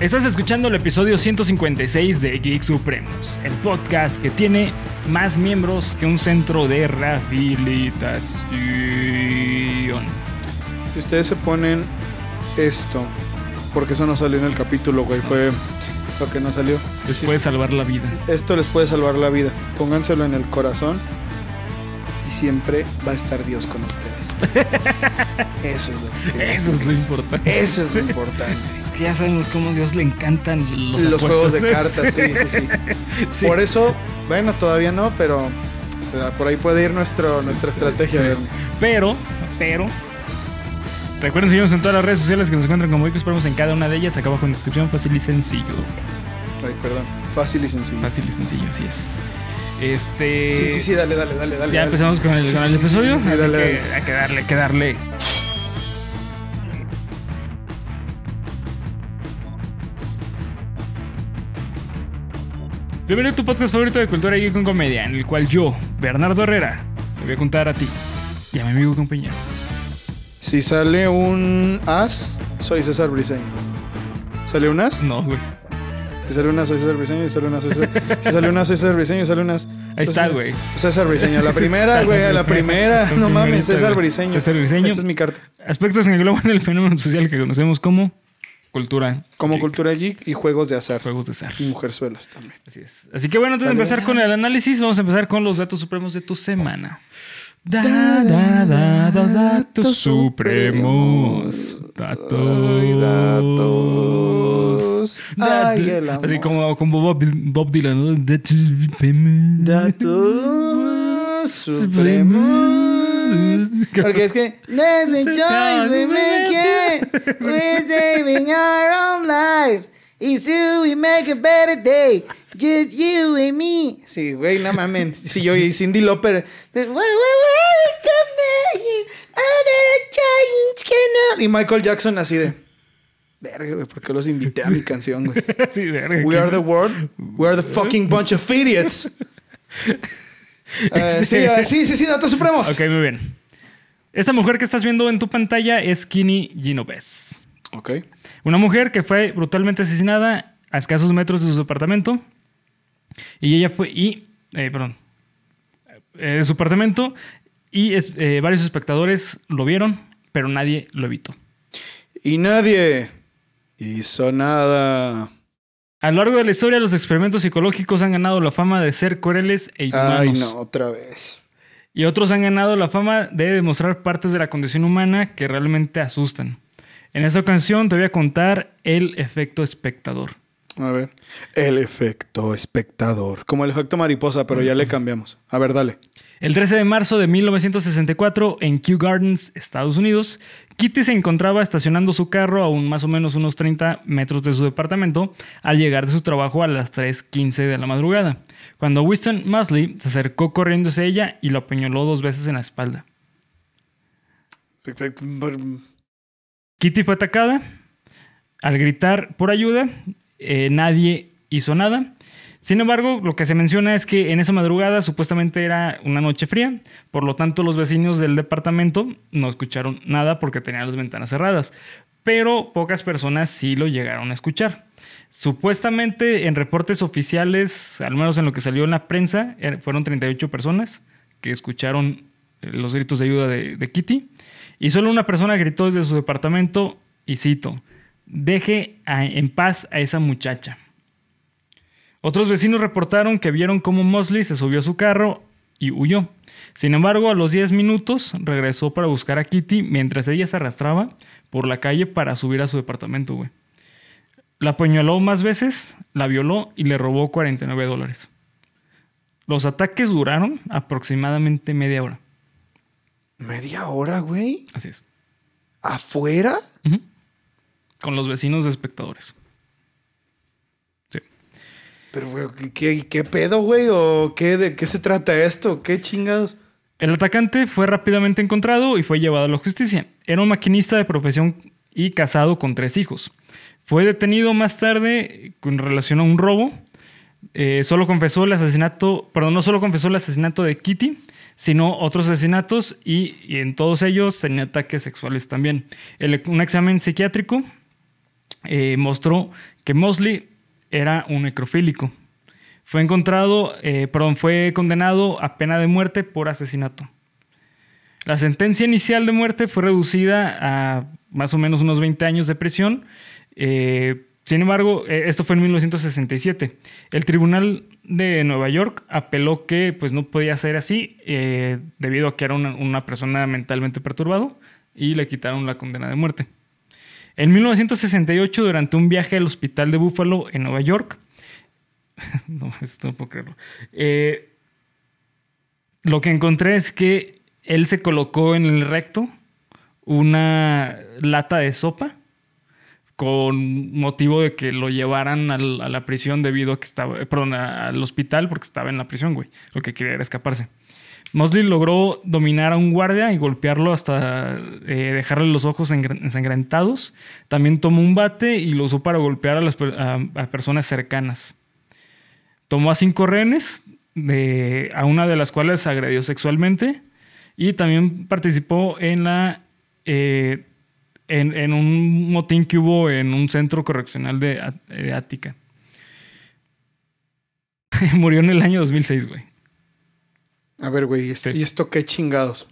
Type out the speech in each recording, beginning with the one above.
Estás escuchando el episodio 156 de Geek Supremos, el podcast que tiene más miembros que un centro de rehabilitación. Si ustedes se ponen esto, porque eso no salió en el capítulo, güey, fue lo que no salió. Les puede salvar la vida. Esto les puede salvar la vida. Pónganselo en el corazón y siempre va a estar Dios con ustedes. Eso es lo que Eso es lo importante. Eso es lo importante. Ya sabemos cómo a Dios le encantan los, Los juegos de cartas, sí, sí, sí. Sí. Por eso, bueno, todavía no, pero por ahí puede ir nuestro, nuestra estrategia. Sí. Pero, pero. Recuerden seguirnos en todas las redes sociales que nos encuentran como Geek Supremos en cada una de ellas. Acá abajo en la descripción, fácil y sencillo. Ay, perdón. Fácil y sencillo. Fácil y sencillo, así es. Este. Sí, sí, sí, dale, dale, dale, dale. Ya dale. empezamos con el, Sí, con el sí, sí, episodio. sí, sí, así dale, que hay que darle, hay que darle. Bienvenido a tu podcast favorito de cultura y con comedia, en el cual yo, Bernardo Herrera, te voy a contar a ti y a mi amigo compañero. Si sale un as, soy César Briseño. ¿Sale un as? No, güey. Si sale un as, soy César Briseño. Si sale un as, soy César... Si sale un as, soy César Briseño. Si sale un as... Ahí está, güey. César Briseño. La primera, güey. La primera. No mames, César. Briseño. César Briseño. Esta es mi carta. Aspectos que engloban el fenómeno social que conocemos como cultura. Como geek, cultura geek y juegos de azar. Juegos de azar. Y mujerzuelas también. Así es. Así que bueno, antes de empezar con el análisis, vamos a empezar con los datos supremos de tu semana. Da, da, da, da, datos supremos. Datos. Datos. Ay, el amor. Así como, como Bob, Bob Dylan, ¿no? Datos supremos. Datos supremos. Porque es que. A choice we make it. We're saving our own lives. It's true, we make a better day. Just you and me. Sí, güey, no mamen. Sí, yo y Cindy no. Y Michael Jackson así de. Verga, güey, ¿por qué los invité a mi canción, güey? Sí, verga, We are the world. We are the fucking bunch of idiots. Eh, sí, eh, sí, sí, sí, datos supremos. Ok, muy bien. Esta mujer que estás viendo en tu pantalla es Kini Genovese. Ok. Una mujer que fue brutalmente asesinada a escasos metros de su departamento. Y ella fue. Y. eh, perdón. Eh, de su apartamento. Y es- eh, varios espectadores lo vieron, pero nadie lo evitó. Y nadie hizo nada. A lo largo de la historia, los experimentos psicológicos han ganado la fama de ser crueles e inhumanos. Ay, no, otra vez. Y otros han ganado la fama de demostrar partes de la condición humana que realmente asustan. En esta ocasión te voy a contar el efecto espectador. A ver. El efecto espectador. Como el efecto mariposa, pero ya le cambiamos. A ver, dale. El 13 de marzo de 1964, en Kew Gardens, Estados Unidos, Kitty se encontraba estacionando su carro a un más o menos unos 30 metros de su departamento al llegar de su trabajo a las 3.15 de la madrugada, cuando Winston Mosley se acercó corriendo hacia ella y lo apuñaló dos veces en la espalda. Kitty fue atacada. Al gritar por ayuda, eh, nadie hizo nada. Sin embargo, lo que se menciona es que en esa madrugada supuestamente era una noche fría, por lo tanto los vecinos del departamento no escucharon nada porque tenían las ventanas cerradas, pero pocas personas sí lo llegaron a escuchar. Supuestamente en reportes oficiales, al menos en lo que salió en la prensa, er- fueron 38 personas que escucharon eh, los gritos de ayuda de, de Kitty y solo una persona gritó desde su departamento y cito, deje a- en paz a esa muchacha. Otros vecinos reportaron que vieron cómo Mosley se subió a su carro y huyó. Sin embargo, a los 10 minutos regresó para buscar a Kitty mientras ella se arrastraba por la calle para subir a su departamento, güey. La apuñaló más veces, la violó y le robó 49 dólares. Los ataques duraron aproximadamente media hora. ¿Media hora, güey? Así es. ¿Afuera? Ujú. Con los vecinos de espectadores. Sí. Pero, güey, ¿qué, qué pedo, güey? ¿O qué, de qué se trata esto? ¿Qué chingados? El atacante fue rápidamente encontrado y fue llevado a la justicia. Era un maquinista de profesión y casado con tres hijos. Fue detenido más tarde con relación a un robo. Eh, solo confesó el asesinato, perdón, no solo confesó el asesinato de Kitty, sino otros asesinatos y, y en todos ellos tenía ataques sexuales también. El- un examen psiquiátrico eh, mostró que Mosley era un necrofílico. Fue encontrado, eh, perdón, fue condenado a pena de muerte por asesinato. La sentencia inicial de muerte fue reducida a más o menos unos 20 años de prisión. Eh, sin embargo, esto fue en 1967. El Tribunal de Nueva York apeló que pues, no podía ser así debido a que era una, una persona mentalmente perturbado y le quitaron la condena de muerte. En 1968, durante un viaje al hospital de Buffalo en Nueva York, no, esto no puedo creerlo. Eh, lo que encontré es que él se colocó en el recto una lata de sopa con motivo de que lo llevaran a la prisión debido a que estaba, perdón, al hospital porque estaba en la prisión, güey. Lo que quería era escaparse. Mosley logró dominar a un guardia y golpearlo hasta eh, dejarle los ojos ensangrentados. También tomó un bate y lo usó para golpear a, las personas cercanas. Tomó a cinco rehenes, a una de las cuales agredió sexualmente. Y también participó en eh, un motín que hubo en un centro correccional de, de Ática. Murió en el año 2006, güey. A ver, güey, ¿y esto, Sí. ¿y esto qué chingados?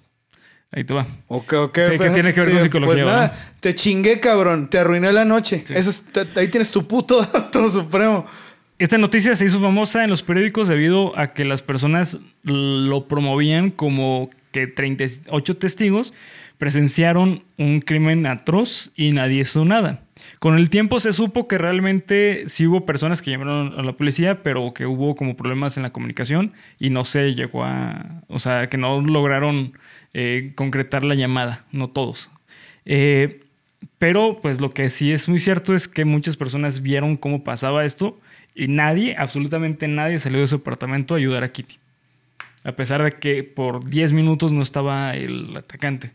Ahí te va. Ok, ok. Sí, que tiene que ver con psicología, Pues ¿verdad? nada, te chingué, cabrón. Te arruiné la noche. Eso es- te- ahí tienes tu puto dato supremo. Esta noticia se hizo famosa en los periódicos debido a que las personas lo promovían como que 38 testigos presenciaron un crimen atroz y nadie hizo nada. Con el tiempo se supo que realmente sí hubo personas que llamaron a la policía, pero que hubo como problemas en la comunicación y no se llegó a... O sea, que no lograron eh, concretar la llamada, no todos. Eh, pero pues lo que sí es muy cierto es que muchas personas vieron cómo pasaba esto y nadie, absolutamente nadie salió de su apartamento a ayudar a Kitty. A pesar de que por 10 minutos no estaba el atacante.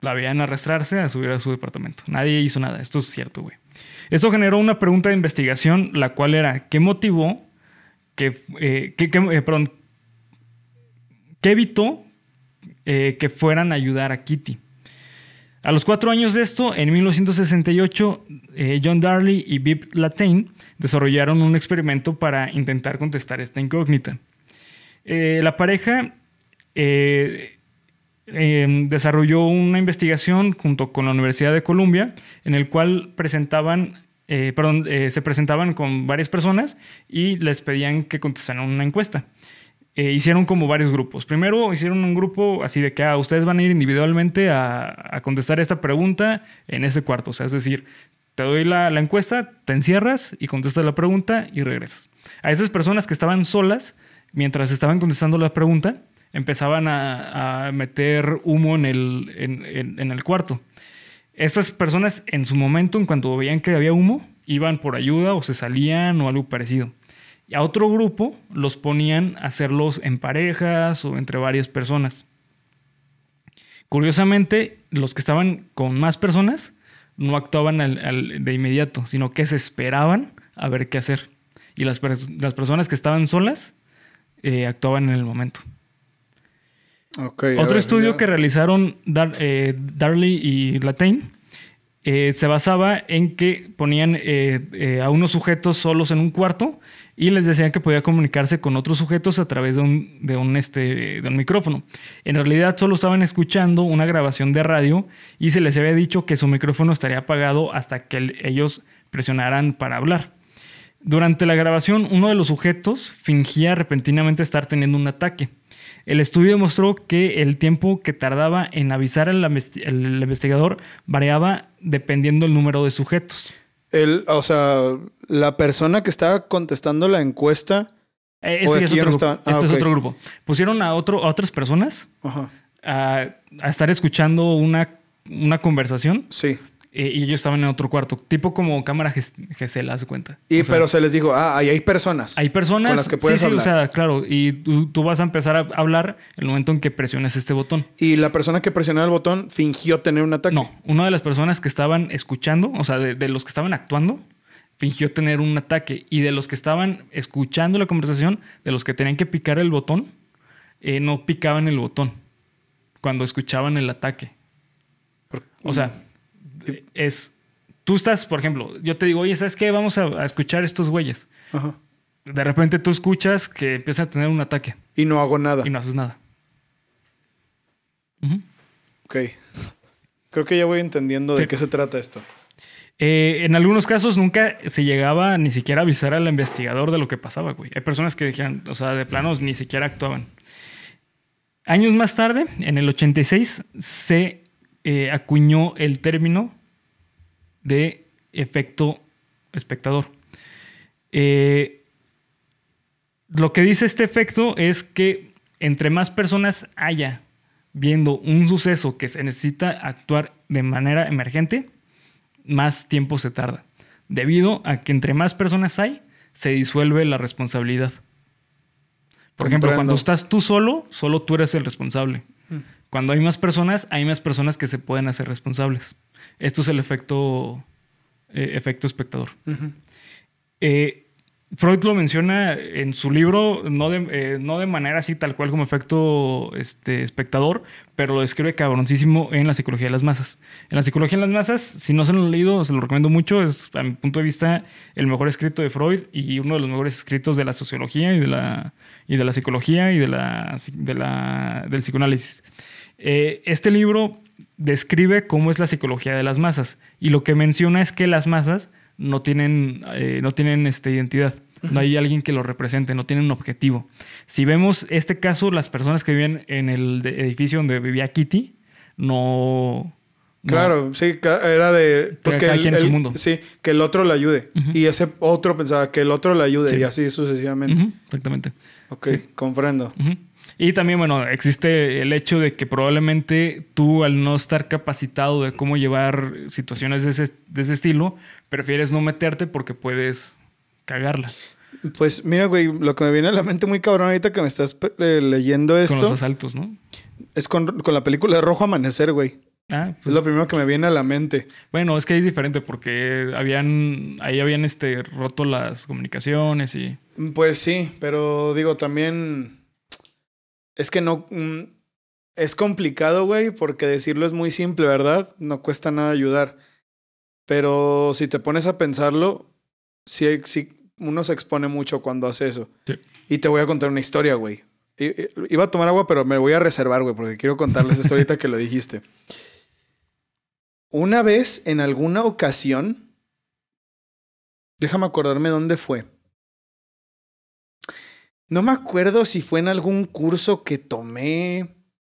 La veían arrastrarse a subir a su departamento. Nadie hizo nada. Esto es cierto, güey. Esto generó una pregunta de investigación, la cual era, ¿qué motivó que, eh, eh, perdón, qué evitó eh, que fueran a ayudar a Kitty? A los cuatro años de esto, en 1968, eh, John Darley y Bib Latain desarrollaron un experimento para intentar contestar esta incógnita. Eh, la pareja eh, desarrolló una investigación junto con la Universidad de Columbia, en el cual presentaban, eh, eh, se presentaban con varias personas y les pedían que contestaran una encuesta. Eh, hicieron como varios grupos. Primero hicieron un grupo así de que ah, ustedes van a ir individualmente a, contestar esta pregunta en ese cuarto. O sea, es decir, te doy la encuesta, te encierras y contestas la pregunta y regresas. A esas personas que estaban solas, mientras estaban contestando la pregunta, empezaban a, a meter humo en el, en- en- en el cuarto. Estas personas en su momento, en cuanto veían que había humo, iban por ayuda o se salían o algo parecido. Y a otro grupo los ponían a hacerlos en parejas o entre varias personas. Curiosamente, los que estaban con más personas no actuaban al- al- de inmediato, sino que se esperaban a ver qué hacer. Y las, las personas que estaban solas eh, actuaban en el momento. Otro ver, estudio que realizaron Dar- eh, Darley y Latain eh, se basaba en que ponían eh, a unos sujetos solos en un cuarto y les decían que podía comunicarse con otros sujetos a través de un, de un, este, de un micrófono. En realidad solo estaban escuchando una grabación de radio y se les había dicho que su micrófono estaría apagado hasta que el- ellos presionaran para hablar. Durante la grabación, uno de los sujetos fingía repentinamente estar teniendo un ataque. El estudio mostró que el tiempo que tardaba en avisar al el investigador variaba dependiendo del número de sujetos. El, o sea, la persona que estaba contestando la encuesta. Eh, aquí es otro, grupo. Ah, Este es ok. otro grupo. Pusieron a, otro, a otras personas Ajá. a, a estar escuchando una, una conversación Sí. Eh, y ellos estaban en otro cuarto, tipo como cámara ges- GSL, haz de cuenta. Y O sea, pero se les dijo, ah, ahí hay personas. Hay personas con las que puedes sí, sí, hablar. o sea, claro, y tú, tú vas a empezar a hablar el momento en que presiones este botón. Y la persona que presionaba el botón fingió tener un ataque. No, una de las personas que estaban escuchando, o sea, de, de los que estaban actuando, fingió tener un ataque. Y de los que estaban escuchando la conversación, de los que tenían que picar el botón, eh, no picaban el botón cuando escuchaban el ataque. O sea, es. tú estás, por ejemplo, yo te digo, oye, ¿sabes qué? Vamos a, a escuchar estos güeyes. Ajá. De repente tú escuchas que empieza a tener un ataque Y no hago nada. y no haces nada. Ujú. Ok. Creo que ya voy entendiendo de qué se trata esto. Eh, en algunos casos nunca se llegaba ni siquiera a avisar al investigador de lo que pasaba, güey. Hay personas que decían, o sea, de planos ni siquiera actuaban. Años más tarde, en el 86, se eh, acuñó el término de efecto espectador. Eh, lo que dice este efecto es que entre más personas haya viendo un suceso que se necesita actuar de manera emergente, más tiempo se tarda. Debido a que entre más personas hay, se disuelve la responsabilidad. Por ejemplo, cuando estás tú solo, solo tú eres el responsable. Cuando hay más personas, hay más personas que se pueden hacer responsables. Esto es el efecto, eh, efecto espectador. Eh, Freud lo menciona en su libro, no de, eh, no de manera así tal cual como efecto este, espectador, pero lo describe cabroncísimo en la psicología de las masas. En la psicología de las masas, si no se lo han leído, se lo recomiendo mucho. Es, a mi punto de vista, el mejor escrito de Freud y uno de los mejores escritos de la sociología y de la, y de la psicología y de la, de la, del psicoanálisis. Eh, este libro describe cómo es la psicología de las masas y lo que menciona es que las masas no tienen, eh, no tienen esta identidad. No hay alguien que lo represente, no tienen un objetivo. Si vemos este caso, las personas que viven en el edificio donde vivía Kitty, no... no- Claro, sí, era de. Pues que el, en su el- mundo. Sí, que el otro le ayude. Y ese otro pensaba que el otro le ayude Sí. y así sucesivamente. Ujú, exactamente. Ok, Sí. comprendo. Ujú. Y también, bueno, existe el hecho de que probablemente tú, al no estar capacitado de cómo llevar situaciones de ese, de ese estilo, prefieres no meterte porque puedes cagarla Pues mira, güey, lo que me viene a la mente muy cabrón ahorita que me estás eh, leyendo con esto los asaltos, ¿no? es con, con la película de Rojo Amanecer, güey. Ah, Es pues, lo primero que me viene a la mente. bueno, es que es diferente porque habían, ahí habían este, roto las comunicaciones y... Pues sí, pero digo, también es que no... mm, es complicado, güey, porque decirlo es muy simple, ¿verdad? No cuesta nada ayudar. Pero si te pones a pensarlo, sí, sí uno se expone mucho cuando hace eso. Sí. Y te voy a contar una historia, güey. Iba a tomar agua, pero me voy a reservar, güey, porque quiero contarles esto ahorita que lo dijiste. Una vez, en alguna ocasión, déjame acordarme dónde fue. No me acuerdo si fue en algún curso que tomé,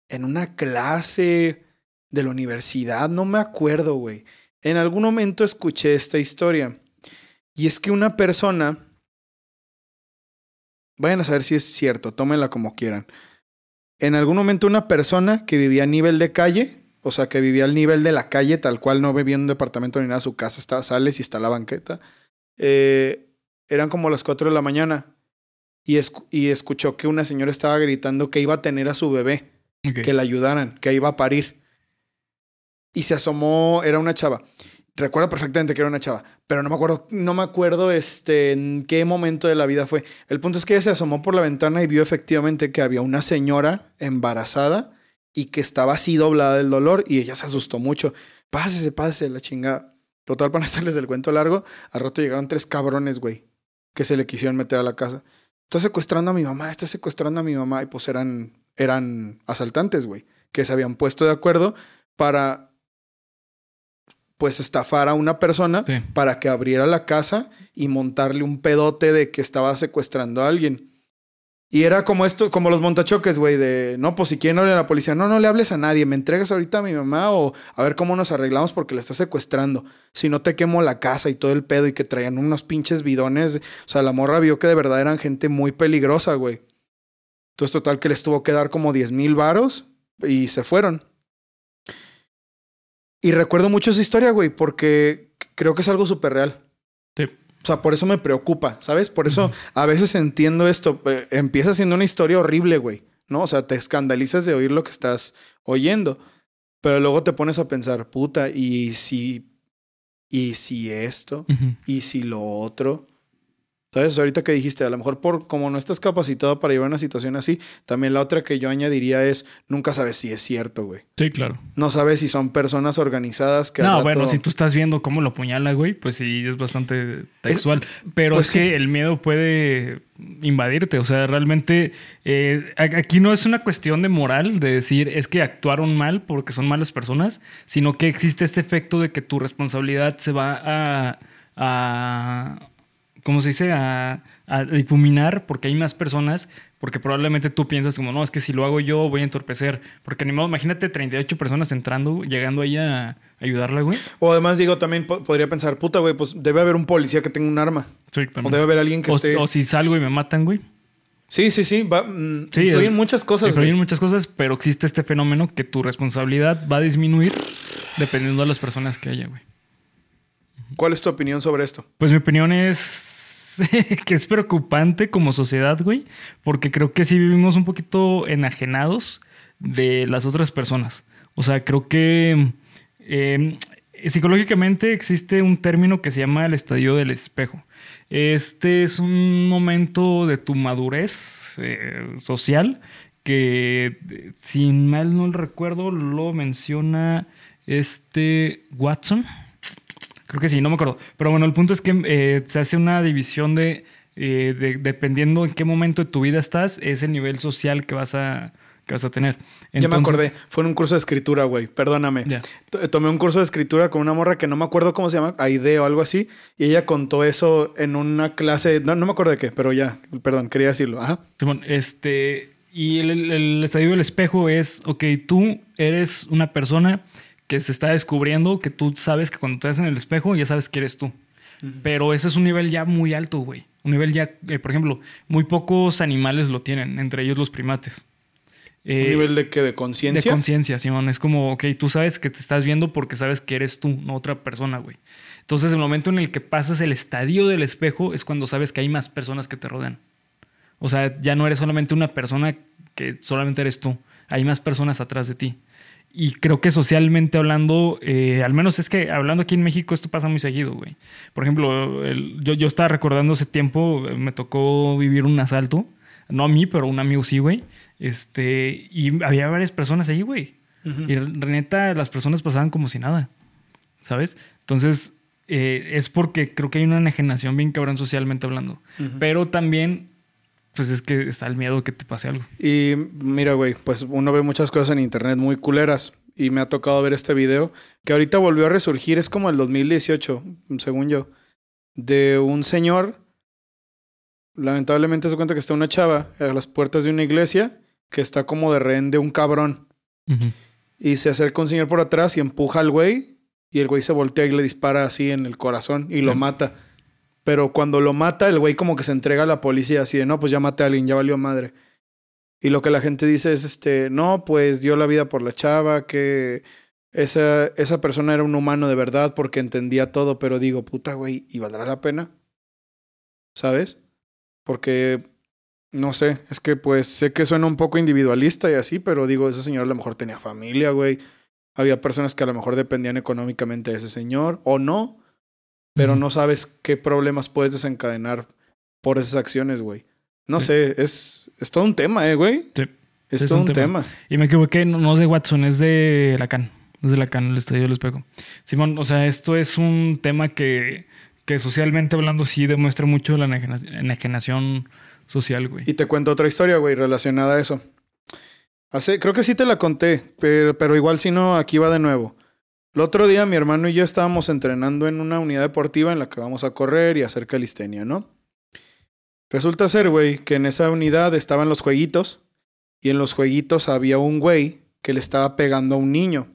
en una clase de la universidad, no me acuerdo, güey. En algún momento escuché esta historia. Y es que una persona, vayan a saber si es cierto, tómenla como quieran. En algún momento una persona que vivía a nivel de calle, o sea, que vivía al nivel de la calle, tal cual no vivía en un departamento ni nada, su casa estaba, sales y está la banqueta. Eh, eran como las 4 de la mañana y, y escuchó que una señora estaba gritando que iba a tener a su bebé, que la ayudaran, que iba a parir. Y se asomó, era una chava. Recuerdo perfectamente que era una chava, pero no me acuerdo, no me acuerdo este, en qué momento de la vida fue. El punto es que ella se asomó por la ventana y vio efectivamente que había una señora embarazada y que estaba así doblada del dolor y ella se asustó mucho. Pásese, pásese, la chingada. Total, para no hacerles el cuento largo, al rato llegaron tres cabrones, güey, que se le quisieron meter a la casa. Está secuestrando a mi mamá, está secuestrando a mi mamá. Y pues eran, eran asaltantes, güey, que se habían puesto de acuerdo para, pues, estafar a una persona Sí. para que abriera la casa y montarle un pedote de que estaba secuestrando a alguien. Y era como esto, como los montachoques, güey, de no, pues si quieren hablar a la policía, no, no le hables a nadie, me entregas ahorita a mi mamá o a ver cómo nos arreglamos porque la está secuestrando. Si no te quemo la casa y todo el pedo y que traían unos pinches bidones. O sea, la morra vio que de verdad eran gente muy peligrosa, güey. Entonces, total, que les tuvo que dar como 10 mil varos y se fueron. Y recuerdo mucho esa historia, güey, porque creo que es algo súper real. Sí. O sea, por eso me preocupa, ¿sabes? Por eso a veces entiendo esto. eh, empieza siendo una historia horrible, güey. ¿No? O sea, te escandalizas de oír lo que estás oyendo. Pero luego te pones a pensar, puta, ¿y si. ¿Y si esto? ¿Y si lo otro? ¿Sabes? Ahorita que dijiste, a lo mejor por como no estás capacitado para llevar una situación así, también la otra que yo añadiría es, nunca sabes si es cierto, güey. Sí, claro. No sabes si son personas organizadas que... No, rato- bueno, si tú estás viendo cómo lo apuñala, güey, pues sí, es bastante textual. Pero pues es que el miedo puede invadirte. O sea, realmente eh, aquí no es una cuestión de moral, de decir es que actuaron mal porque son malas personas, sino que existe este efecto de que tu responsabilidad se va a. a ¿Cómo se dice? A, a difuminar porque hay más personas. Porque probablemente tú piensas como, no, es que si lo hago yo voy a entorpecer. Porque ni modo, imagínate 38 personas entrando, llegando ahí a ayudarla, güey. O además digo, también po- podría pensar, puta, güey, pues debe haber un policía que tenga un arma. Sí, O debe haber alguien que O, esté... o si salgo y me matan, güey. Sí, sí, sí. Va, mm, Sí, influyen eh, muchas cosas, Influyen güey. muchas cosas, pero existe este fenómeno que tu responsabilidad va a disminuir dependiendo de las personas que haya, güey. ¿Cuál es tu opinión sobre esto? Pues mi opinión es que es preocupante como sociedad, güey, porque creo que sí vivimos un poquito enajenados de las otras personas. O sea, creo que eh, psicológicamente existe un término que se llama el estadio del espejo. Este es un momento de tu madurez eh, social que, si mal no recuerdo, lo menciona este Watson. Creo que sí, no me acuerdo. Pero bueno, el punto es que eh, se hace una división de, eh, de- dependiendo en qué momento de tu vida estás, es el nivel social que vas a, que vas a tener. ya me acordé. Fue en un curso de escritura, güey. Perdóname. Tomé un curso de escritura con una morra que no me acuerdo cómo se llama, Aide o algo así. Y ella contó eso en una clase. No, no me acuerdo de qué, pero ya, perdón, quería decirlo. Ajá. Simón, este, y el, el- el estadio del espejo es, ok, tú eres una persona que se está descubriendo, que tú sabes que cuando te ves en el espejo ya sabes que eres tú. Pero ese es un nivel ya muy alto, güey. Un nivel ya, eh, por ejemplo, muy pocos animales lo tienen, entre ellos los primates. Un Eh, nivel de que de de conciencia. conciencia, Simón. Es como, ok, tú sabes que te estás viendo porque sabes que eres tú, no otra persona, güey. Entonces, el momento en el que pasas el estadio del espejo es cuando sabes que hay más personas que te rodean. O sea, ya no eres solamente una persona que solamente eres tú. Hay más personas atrás de ti. Y creo que socialmente hablando, eh, al menos es que hablando aquí en México, esto pasa muy seguido, güey. Por ejemplo, el- yo, yo estaba recordando ese tiempo, eh, me tocó vivir un asalto. No a mí, pero a un amigo sí, güey. Este, y había varias personas ahí, güey. Y neta, las personas pasaban como si nada. ¿Sabes? Entonces, eh, es porque creo que hay una enajenación bien cabrón socialmente hablando. Pero también, pues es que está el miedo que te pase algo. Y mira, güey, pues uno ve muchas cosas en internet muy culeras. Y me ha tocado ver este video que ahorita volvió a resurgir. Es como el 2018, según yo. De un señor. Lamentablemente se cuenta que está una chava a las puertas de una iglesia que está como de rehén de un cabrón. Y se acerca un señor por atrás y empuja al güey. Y el güey se voltea y le dispara así en el corazón y lo mata. Pero cuando lo mata, el güey como que se entrega a la policía así de, no, pues ya maté a alguien, ya valió madre. Y lo que la gente dice es, este, no, pues dio la vida por la chava, que esa, esa persona era un humano de verdad porque entendía todo, pero digo, puta, güey, ¿y valdrá la pena? ¿Sabes? Porque, no sé, es que pues sé que suena un poco individualista y así, pero digo, ese señor a lo mejor tenía familia, güey. Había personas que a lo mejor dependían económicamente de ese señor, o no, pero no sabes qué problemas puedes desencadenar por esas acciones, güey. No Sí. sé, es, es todo un tema, eh, güey. Sí. Es todo un tema. tema. Y me equivoqué, no, no es de Watson, es de Lacan. Es de Lacan, el estadio del espejo. Simón, o sea, esto es un tema que, que socialmente hablando sí demuestra mucho la enajena- enajenación social, güey. Y te cuento otra historia, güey, relacionada a eso. Hace, creo que sí te la conté, pero, pero igual si no, aquí va de nuevo. El otro día mi hermano y yo estábamos entrenando en una unidad deportiva en la que vamos a correr y hacer calistenia, ¿no? Resulta ser, güey, que en esa unidad estaban los jueguitos y en los jueguitos había un güey que le estaba pegando a un niño.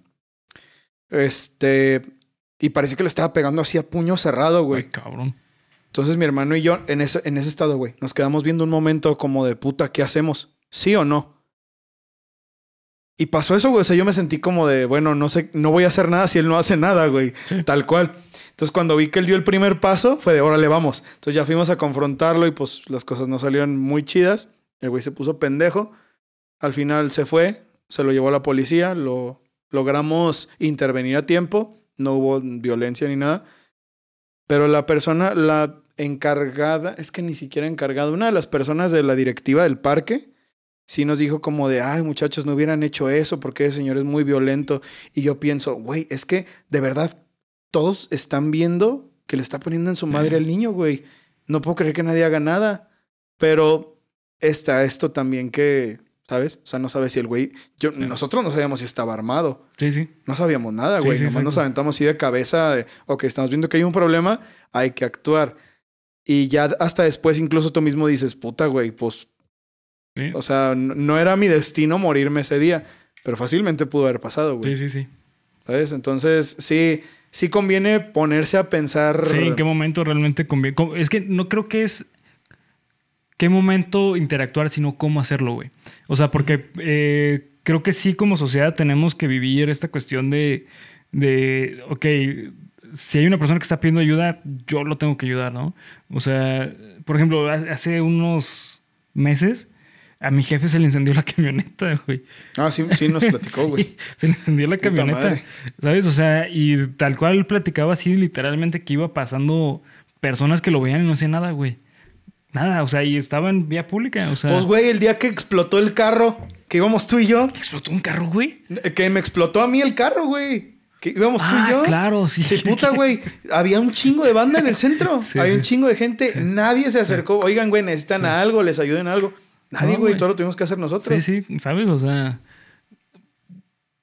Este, y parece que le estaba pegando así a puño cerrado, güey. Ay, cabrón. Entonces mi hermano y yo, en ese, en ese estado, güey, nos quedamos viendo un momento como de puta, ¿qué hacemos? ¿Sí o no? Y pasó eso, güey. O sea, yo me sentí como de, bueno, no sé, no voy a hacer nada si él no hace nada, güey. Sí. Tal cual. Entonces, cuando vi que él dio el primer paso, fue de, órale, vamos. Entonces ya fuimos a confrontarlo y pues las cosas no salieron muy chidas. El güey se puso pendejo. Al final se fue, se lo llevó a la policía, lo logramos intervenir a tiempo. No hubo violencia ni nada. Pero la persona, la, encargada, es que ni siquiera encargada, una de las personas de la directiva del parque sí nos dijo como de, ay muchachos, no hubieran hecho eso porque ese señor es muy violento. Y yo pienso, güey, es que de verdad todos están viendo que le está poniendo en su madre al niño, güey. No puedo creer que nadie haga nada. Pero está esto también que, ¿sabes? O sea, no sabes si el güey. Yo, Nosotros no sabíamos si estaba armado. Sí, sí. No sabíamos nada, güey. Sí, sí, Nomás sí. nos aventamos así de cabeza de, ok, estamos viendo que hay un problema, hay que actuar. Y ya hasta después, incluso tú mismo dices, puta, güey, pues, Sí, o sea, no, era mi destino morirme ese día, pero fácilmente pudo haber pasado, güey. sí, sí. sí. ¿Sabes? Entonces, sí, sí conviene ponerse a pensar. Sí, en qué momento realmente conviene. co- Es que no creo que es qué momento interactuar, sino cómo hacerlo, güey. O sea, porque eh, creo que sí, como sociedad, tenemos que vivir esta cuestión de, de, ok, si hay una persona que está pidiendo ayuda, yo lo tengo que ayudar, ¿no? O sea, por ejemplo, ha- hace unos meses. A mi jefe se le encendió la camioneta, güey. Ah, sí, sí nos platicó, güey. Sí, se le encendió la Puta camioneta. madre. ¿Sabes? O sea, y tal cual platicaba así literalmente que iba pasando personas que lo veían y no hacían nada, güey. Nada, o sea, y estaba en vía pública, o sea. Pues, güey, el día que explotó el carro, que íbamos tú y yo, ¿Explotó un carro, güey? que me explotó a mí el carro, güey. Que íbamos tú Ah, y yo. claro, sí. Sí, puta, güey. Había un chingo de banda en el centro. Sí, Había un chingo de gente. Nadie se acercó. Oigan, güey, necesitan algo, les ayuden algo. Nadie, güey. todo lo tuvimos que hacer nosotros. Sí, sí, ¿sabes? O sea.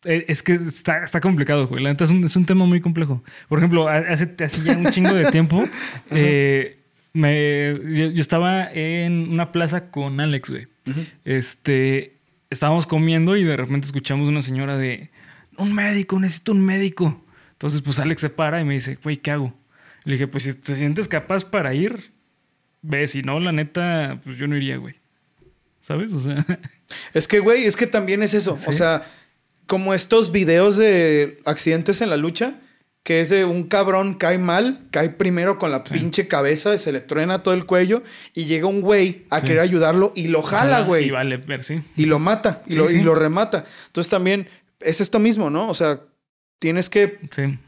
eh, Es que está, está complicado, güey. La neta es un, es un tema muy complejo. Por ejemplo, ha- hace, hace ya un chingo de tiempo, eh, me, yo, yo estaba en una plaza con Alex, güey. Este, estábamos comiendo y de repente escuchamos una señora de, un médico, necesito un médico. Entonces, pues Alex se para y me dice, güey, ¿qué hago? Le dije, pues si te sientes capaz para ir, ve, si no, la neta, pues yo no iría, güey. ¿Sabes? O sea, Es que, güey, es que también es eso. O sea, como estos videos de accidentes en la lucha, que es de un cabrón cae mal, cae primero con la pinche cabeza, se le truena todo el cuello y llega un güey a Sí. querer ayudarlo y lo jala, güey. Y vale, ver, sí. y lo mata y, lo, y lo remata. Entonces también es esto mismo, ¿no? O sea, tienes que,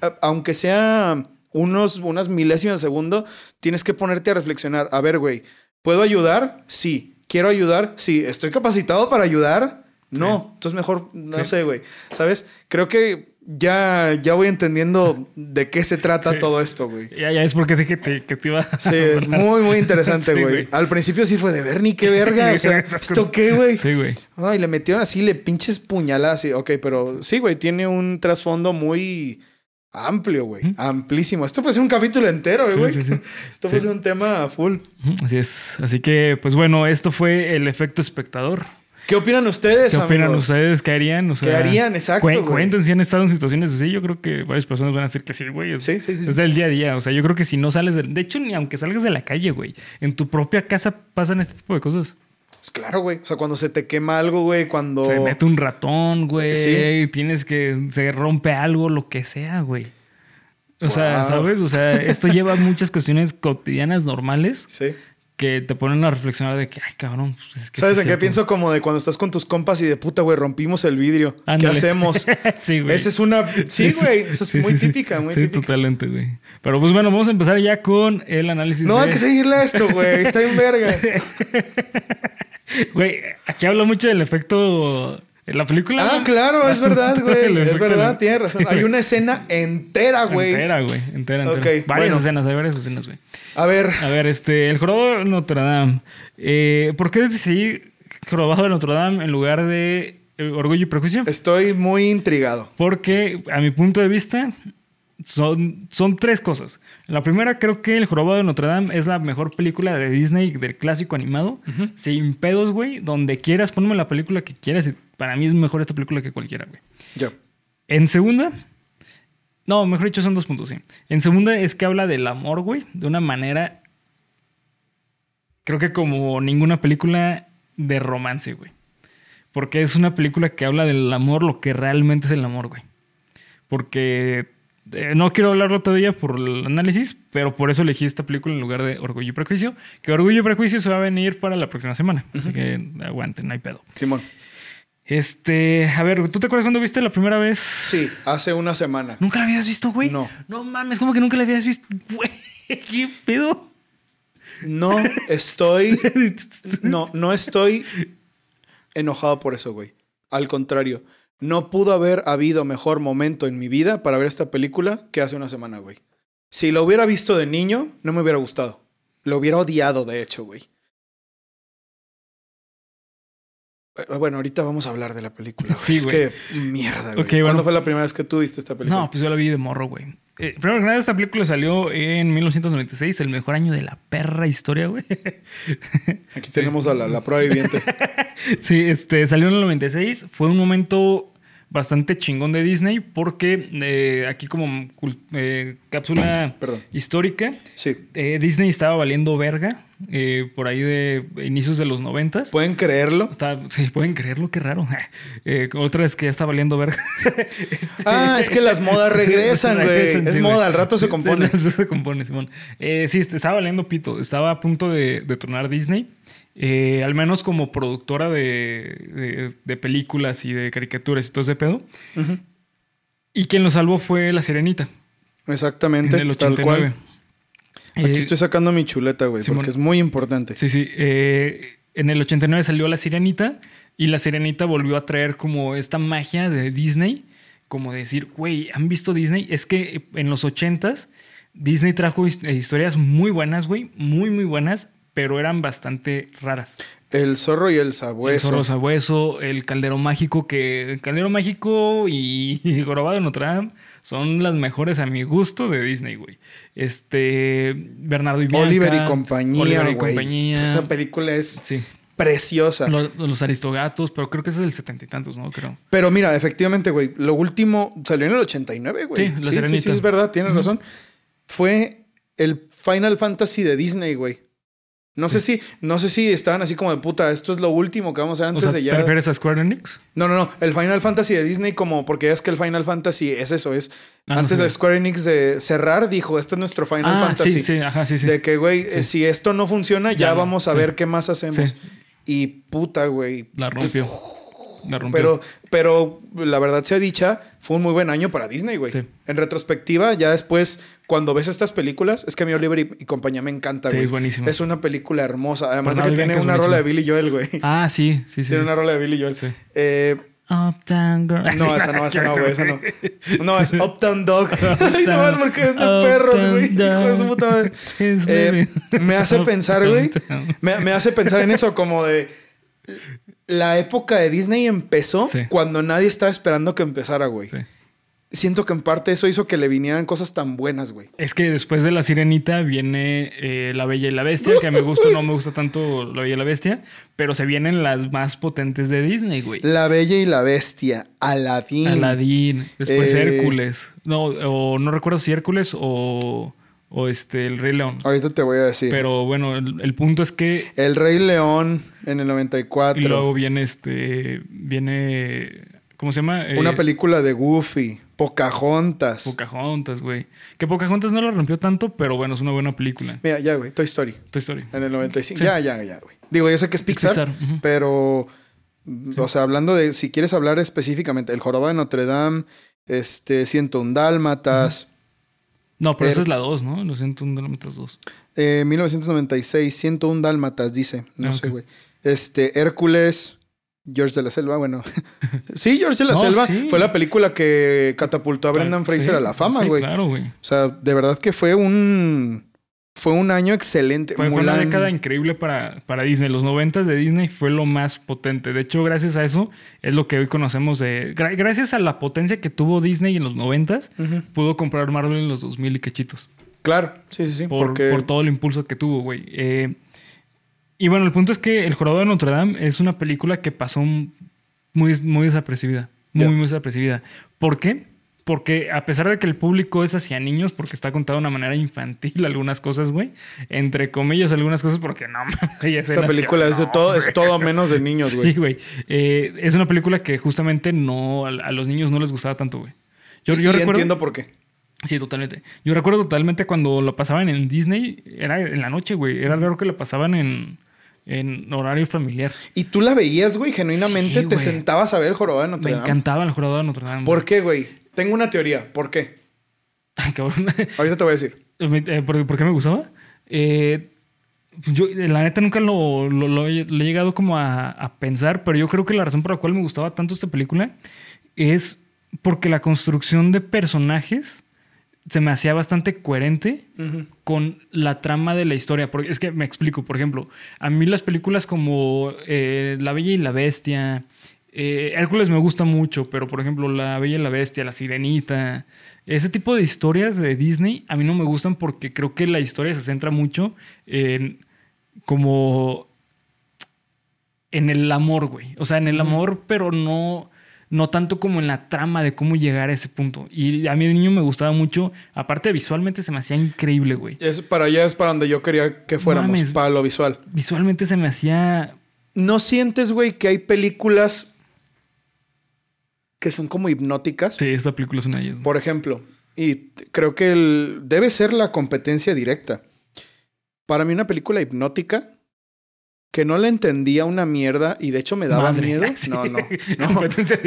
a- aunque sea unos, unas milésimas de segundo, tienes que ponerte a reflexionar. A ver, güey, ¿puedo ayudar? Sí. ¿Quiero ayudar? Sí. ¿Estoy capacitado para ayudar? No. Entonces mejor, no Sí. sé, güey. ¿Sabes? Creo que ya, ya voy entendiendo de qué se trata Sí. todo esto, güey. Ya, ya es porque dije que te, que te iba a Sí, es muy, muy interesante, Sí, güey. Al principio sí fue de ver ni qué verga. O sea, ¿esto qué, güey? Sí, güey. Ay, le metieron así, le pinches puñaladas. y- Ok, pero sí, güey, tiene un trasfondo muy amplio, güey. ¿Mm? Amplísimo. Esto puede ser un capítulo entero, güey. sí, sí. Esto puede ser un tema full. Así es. Así que, pues bueno, esto fue el efecto espectador. ¿Qué opinan ustedes, ¿Qué opinan ustedes? ¿Qué harían? O sea, ¿Qué harían? Exacto. Cuenten si han estado en situaciones así. Yo creo que varias personas van a decir que sí, güey. Sí, sí, sí. es del día a día. O sea, yo creo que si no sales del... De hecho, ni aunque salgas de la calle, güey. En tu propia casa pasan este tipo de cosas. Pues claro, güey. O sea, cuando se te quema algo, güey, cuando... Se mete un ratón, güey. Sí. Tienes que... Se rompe algo, lo que sea, güey. O sea. ¿sabes? O sea, esto lleva muchas cuestiones cotidianas normales Sí. que te ponen a reflexionar de que, ay, cabrón. pues es que ¿Sabes sí en qué cierto. pienso? Como de cuando estás con tus compas y de puta, güey, rompimos el vidrio. ¿Qué hacemos? sí, güey. Esa es una... Sí, güey. Esa es Sí, muy sí, sí. típica, muy Sí, típica. totalmente, güey. Pero pues bueno, vamos a empezar ya con el análisis No, de... hay que seguirle a esto, güey. Está bien verga. Güey, aquí habla mucho del efecto en la película. Ah, claro, es verdad, güey. Es verdad, tienes razón. Sí, Hay una escena entera, güey. Entera, güey. Entera, entera. Varias bueno. escenas, hay varias escenas, güey. A ver, A ver, este, el jorobado de Notre Dame. Eh, ¿Por qué decidí jorobado de Notre Dame en lugar de eh, Orgullo y Prejuicio? estoy muy intrigado. Porque, a mi punto de vista, son, son tres cosas. La primera, creo que El Jorobado de Notre Dame es la mejor película de Disney del clásico animado. Sin pedos, güey. Donde quieras, ponme la película que quieras. y Para mí es mejor esta película que cualquiera, güey. Yo. En segunda, no, mejor dicho, son dos puntos, sí. En segunda es que habla del amor, güey, de una manera. Creo que como ninguna película de romance, güey. Porque es una película que habla del amor, lo que realmente es el amor, güey. Porque eh, no quiero hablarlo todavía por el análisis, pero por eso elegí esta película en lugar de Orgullo y Prejuicio. Que Orgullo y Prejuicio se va a venir para la próxima semana. Así que aguanten, no hay pedo. Simón. Este, a ver, ¿tú te acuerdas cuando viste la primera vez? Sí, hace una semana. ¿Nunca la habías visto, güey? No. No mames, ¿cómo que nunca la habías visto? Güey, ¿qué pedo? No estoy. No, no estoy enojado por eso, güey. Al contrario, no pudo haber habido mejor momento en mi vida para ver esta película que hace una semana, güey. Si lo hubiera visto de niño, no me hubiera gustado. Lo hubiera odiado, de hecho, güey. Bueno, ahorita vamos a hablar de la película. güey. Sí, es güey. que mierda, güey. ¿Cuándo bueno. fue la primera vez que tú viste esta película? No, pues yo la vi de morro, güey. Eh, primero que nada, esta película salió en 1996, el mejor año de la perra historia, güey. Aquí tenemos a la, la prueba viviente. sí, este, salió en el 96. Fue un momento bastante chingón de Disney porque eh, aquí como eh, cápsula Perdón. histórica, Sí. eh, Disney estaba valiendo verga eh, por ahí de inicios de los noventas. ¿Pueden creerlo? Está- sí, pueden creerlo, qué raro. Eh, otra vez que ya está valiendo verga. Ah, es que las modas regresan, güey. Es sí, moda, al rato se compone. se compone, Simón. Eh, sí, este, estaba valiendo pito. Estaba a punto de, de tronar Disney. eh, al menos como productora de, de- de películas y de caricaturas y todo ese pedo. Y quien lo salvó fue La Sirenita. Exactamente, en el tal 89. cual. Aquí Eh, estoy sacando mi chuleta, güey, Simón. porque es muy importante. Sí, sí. eh, en el 89 salió La Sirenita y La Sirenita volvió a traer como esta magia de Disney, como decir, güey, ¿han visto Disney? Es que en los 80s Disney trajo eh, historias muy buenas, güey, muy, muy buenas, pero eran bastante raras. El zorro y el El sabueso. zorro sabueso, el caldero mágico, que el caldero mágico y el jorobado de Notre Dame son las mejores a mi gusto de Disney, güey. Este, Bernardo y Bianca. Oliver y compañía, Oliver y güey. compañía. Esa película es Sí. preciosa. Los, los aristogatos, pero creo que ese es el setenta y tantos, ¿no? Creo. Pero mira, efectivamente, güey, lo último salió en el 89, güey. Sí, La sí, sí, sí, es verdad, tienes razón. Fue el Final Fantasy de Disney, güey. No sé si, no sé si estaban así como de puta, esto es lo último que vamos a hacer O antes sea, de ¿te ya. refieres a Square Enix? No, no, no. El Final Fantasy de Disney, como porque es que el Final Fantasy es eso, es Ah, no antes sé. de Square Enix de cerrar, dijo, este es nuestro Final ah, Fantasy. sí, sí, ajá, sí, sí. De que, güey, eh, si esto no funciona, ya, vamos a sí. ver qué más hacemos. Sí. Y puta, güey. La rompió. La. Pero, pero la verdad sea dicha, fue un muy buen año para Disney, güey. Sí. En retrospectiva, ya después, cuando ves estas películas, es que a mí Oliver y, y compañía me encanta, Sí, güey. es buenísimo. Es una película hermosa. Además de Bernardo que tiene una rola de. Billy Joel, güey. Ah, sí, sí, sí. tiene sí. una rola de Billy Joel. Sí. Eh, Uptown Girl. no, esa no, esa no, güey, esa no. No, es Uptown Dog. Ay, no, es porque es de perros, güey. Hijo de su puta madre. Eh, me hace pensar, güey. Me, me hace pensar en eso como de... La época de Disney empezó Sí. cuando nadie estaba esperando que empezara, güey. Sí. Siento que en parte eso hizo que le vinieran cosas tan buenas, güey. Es que después de La Sirenita viene eh, La Bella y la Bestia, que a mi gusto no me gusta tanto La Bella y la Bestia, pero se vienen las más potentes de Disney, güey. La Bella y la Bestia, Aladdin. Aladdin, después Eh, Hércules. No, o no recuerdo si Hércules o, o este, el Rey León. Ahorita te voy a decir. Pero bueno, el, el punto es que. El Rey León en el 94. Y luego viene este. Viene. ¿Cómo se llama? Eh, Una película de Goofy. Pocahontas. Pocahontas, güey. Que Pocahontas no la rompió tanto, pero bueno, es una buena película. Mira, ya, güey. Toy Story. Tu historia. En el 95. Sí. Ya, ya, ya, güey. Digo, yo sé que es Pixar, pero... O sea, hablando de... Si quieres hablar específicamente, El Jorobado de Notre Dame, este, 101 Dálmatas, No, pero esa es la 2, ¿no? Lo siento, un Dálmatas 2. eh, 1996, 101 Dálmatas, dice. No Ah, sé, güey. Este, Hércules... George de la Selva, bueno. sí, George de la No, Selva sí. fue la película que catapultó a Brendan Fraser Sí, a la fama, sí, güey. claro, güey. O sea, de verdad que fue un... Fue un año excelente. Fue, fue una década increíble para, para Disney. Los noventas de Disney fue lo más potente. De hecho, gracias a eso es lo que hoy conocemos de... gra- gracias a la potencia que tuvo Disney en los noventas, pudo comprar Marvel en los 2000 y cachitos. Claro, sí, sí, sí. Por, porque... por todo el impulso que tuvo, güey. Eh, y bueno, el punto es que El Jorobado de Notre Dame es una película que pasó muy, muy desapercibida. Muy, muy desapercibida. ¿Por qué? Porque a pesar de que el público es hacia niños, porque está contado de una manera infantil algunas cosas, güey. Entre comillas, algunas cosas, porque no, hay Esta que- película es de no, todo, es güey. todo menos de niños, güey. Sí, güey. Eh, es una película que justamente no a, a los niños no les gustaba tanto, güey. Yo, yo y recuerdo, entiendo por qué. Sí, totalmente. Yo recuerdo totalmente cuando lo pasaban en Disney, era en la noche, güey. Era raro que lo pasaban en, en horario familiar. Y tú la veías, güey, genuinamente Sí, te güey. sentabas a ver el jorobado de Notre Me Dame. encantaba el jorobado de Notre Dame. ¿Por qué, güey? Tengo una teoría. ¿Por qué? Ay, cabrón. Ahorita te voy a decir. Eh, ¿Por, qué me gustaba? Eh, Yo, la neta, nunca lo, lo- lo he lo he llegado como a, a pensar, pero yo creo que la razón por la cual me gustaba tanto esta película es porque la construcción de personajes se me hacía bastante coherente con la trama de la historia. Porque es que me explico, por ejemplo, a mí las películas como eh, La Bella y la Bestia, eh, Hércules me gusta mucho, pero por ejemplo, La Bella y la Bestia, La Sirenita, ese tipo de historias de Disney a mí no me gustan porque creo que la historia se centra mucho en como en el amor, güey. O sea, en el amor, pero no, no tanto como en la trama de cómo llegar a ese punto. Y a mí de niño me gustaba mucho. Aparte, visualmente se me hacía increíble, güey. Es para allá es para donde yo quería que fuéramos, Mames. para lo visual. Visualmente se me hacía. ¿No sientes, güey, que hay películas que son como hipnóticas? Sí, esta película es una de ellas. Por ejemplo, y creo que el- debe ser la competencia directa. Para mí una película hipnótica que no la entendía una mierda y de hecho me daba Madre. miedo. Sí. No, no, no.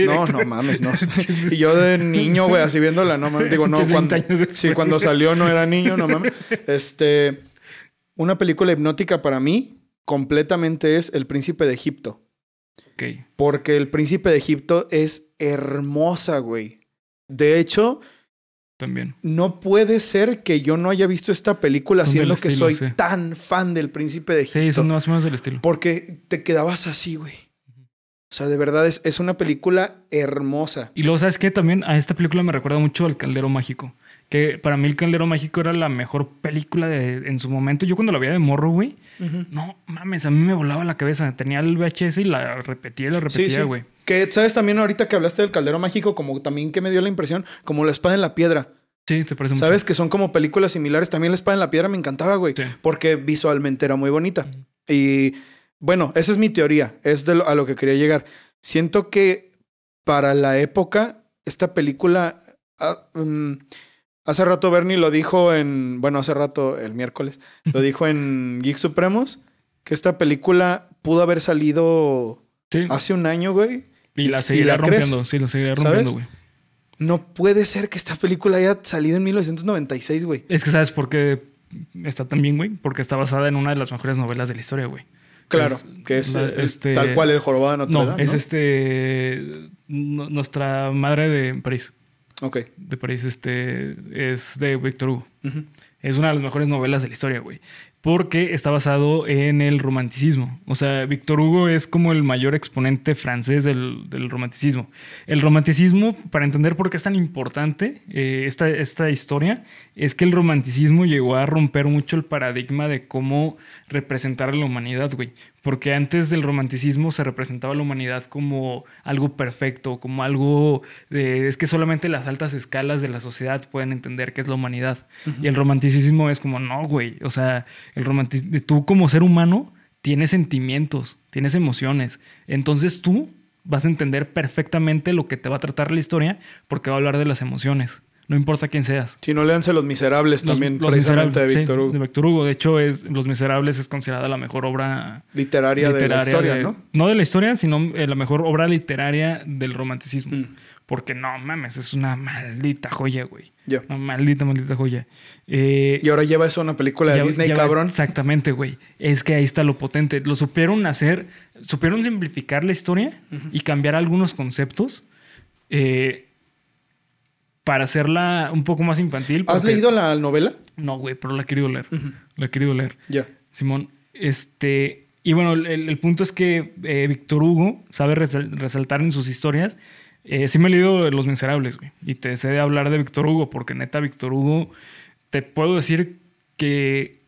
No, no mames, no. Y yo de niño, güey, así viéndola, no mames. Digo, no, Pinches 20 cuando, sí, cuando salió no era niño, no mames. Este, una película hipnótica para mí completamente es El Príncipe de Egipto. Porque El Príncipe de Egipto es hermosa, güey. De hecho, También. no puede ser que yo no haya visto esta película Son siendo que soy sí. tan fan del Príncipe de Egipto. Sí, son más o menos del estilo. Porque te quedabas así, güey. O sea, de verdad es, es una película hermosa. Y luego, ¿sabes qué? También a esta película me recuerda mucho al Caldero Mágico. Que para mí el Caldero Mágico era la mejor película de, en su momento. Yo cuando la veía de morro, güey, no mames, a mí me volaba la cabeza. Tenía el VHS y la repetía y la Sí, repetía, sí. güey. Que, ¿sabes? También ahorita que hablaste del Caldero Mágico, como también que me dio la impresión, como La Espada en la Piedra. Sí, te parece mucho. ¿Sabes? Que son como películas similares. También La Espada en la Piedra me encantaba, güey. Sí. Porque visualmente era muy bonita. Y bueno, esa es mi teoría. Es de lo- a lo que quería llegar. Siento que para la época, esta película... ah, mm, hace rato Bernie lo dijo en... Bueno, hace rato, el miércoles, lo dijo en Geek Supremos, que esta película pudo haber salido Sí. hace un año, güey. y la seguirá crees. rompiendo. Sí, la seguirá rompiendo, güey. No puede ser que esta película haya salido en 1996, güey. Es que sabes por qué está tan bien, güey. Porque está basada en una de las mejores novelas de la historia, güey. Claro, Es que es la- eh, este- tal cual el jorobado de Notre No, Dame, es ¿no? este. no- nuestra madre de París. Ok. De París, este. Es de Víctor Hugo. Es una de las mejores novelas de la historia, güey. Porque está basado en el romanticismo. O sea, Víctor Hugo es como el mayor exponente francés del, del romanticismo. El romanticismo, para entender por qué es tan importante eh, esta, esta historia, es que el romanticismo llegó a romper mucho el paradigma de cómo representar a la humanidad, güey. Porque antes del romanticismo se representaba a la humanidad como algo perfecto, como algo de... Es que solamente las altas escalas de la sociedad pueden entender qué es la humanidad. Y el romanticismo es como, no, güey. O sea, el romanticismo... Tú como ser humano tienes sentimientos, tienes emociones. Entonces tú vas a entender perfectamente lo que te va a tratar la historia porque va a hablar de las emociones. No importa quién seas. Si no, léanse Los Miserables Los- también, Los precisamente de Víctor sí, Hugo. de Víctor Hugo. De hecho, es, Los Miserables es considerada la mejor obra Literaria, de la historia, de- ¿no? No de la historia, sino eh, la mejor obra literaria del romanticismo. Mm. Porque no mames, es una maldita joya, güey. Ya. Una maldita, maldita joya. Eh, Y ahora lleva eso a una película de ya- Disney, cabrón. Exactamente, güey. Es que ahí está lo potente. Lo supieron hacer, supieron simplificar la historia y cambiar algunos conceptos eh, para hacerla un poco más infantil. ¿Has leído la novela? No, güey, pero la he querido leer. La he querido leer. Ya. Simón, este. Y bueno, el, el punto es que eh, Víctor Hugo sabe resal- resaltar en sus historias. Eh, sí me he leído Los Miserables, güey. Y te sé de hablar de Víctor Hugo, porque neta, Víctor Hugo, te puedo decir que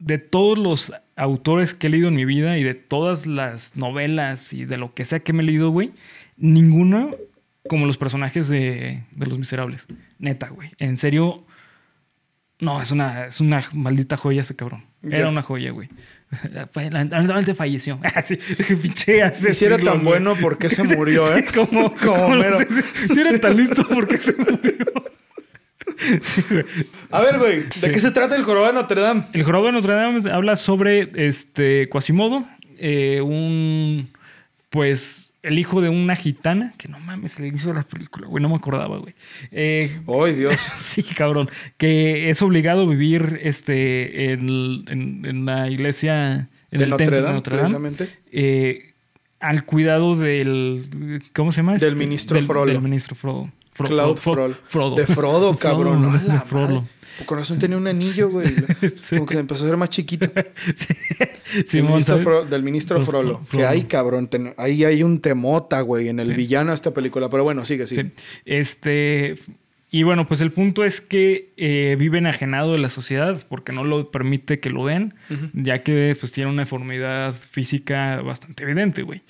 de todos los autores que he leído en mi vida y de todas las novelas y de lo que sea que me he leído, güey, ninguno como los personajes de, de Los Miserables. Neta, güey. En serio, no, es una, es una maldita joya ese cabrón. Era una joya, güey. Lamentablemente falleció. Así, pinche hace Si era tan güey. bueno, ¿por qué se murió, eh? como, Como. Si era tan listo, porque se murió? Sí, güey. A ver, güey, ¿de Sí. qué se trata el jorobado de Notre Dame? El jorobado de Notre Dame habla sobre este Quasimodo, eh, un pues el hijo de una gitana, que no mames, el inicio de la película, güey, no me acordaba, güey. Eh, ¡Ay, Dios! sí, cabrón. Que es obligado a vivir este, en, en- en la iglesia. En de el Notre templo Dame, de Notre Dame. precisamente. eh, al cuidado del. ¿Cómo se llama? Del Este, ministro del, Frollo. Del ministro Frodo. Fro- Cloud Fro-. Frodo. De Frodo, cabrón. Frodo, ¡A la de Frodo. Madre! Con razón tenía un anillo, güey. Sí. Como que se empezó a ser más chiquito. Sí. Fro- del ministro Fro- Frollo. Fro- Que hay, cabrón. ahí hay un temota, güey, en el Sí. villano de esta película. Pero bueno, sigue, sigue. Sí. Este. Y bueno, pues el punto es que eh, vive enajenado de la sociedad porque no lo permite que lo vean, Ujú. ya que pues tiene una deformidad física bastante evidente, güey.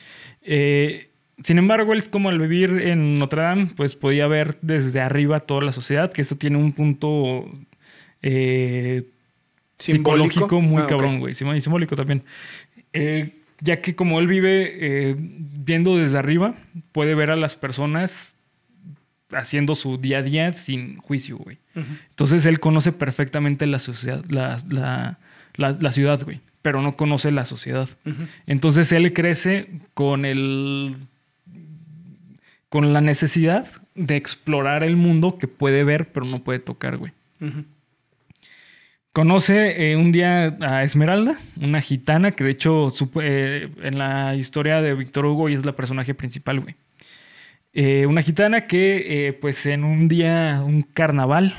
Eh, sin embargo, él como al vivir en Notre Dame, pues podía ver desde arriba toda la sociedad, que esto tiene un punto eh, psicológico muy Ah, cabrón, güey. Sim- Y simbólico también. Eh, ya que como él vive eh, viendo desde arriba, puede ver a las personas haciendo su día a día sin juicio, güey. Entonces él conoce perfectamente la sociedad, la, la- la- la ciudad, güey, pero no conoce la sociedad. Entonces él crece con el. con la necesidad de explorar el mundo que puede ver, pero no puede tocar, güey. Ujú. Conoce eh, un día a Esmeralda, una gitana que de hecho eh, en la historia de Víctor Hugo ella es la personaje principal, güey. Eh, una gitana que pues en un día, un carnaval,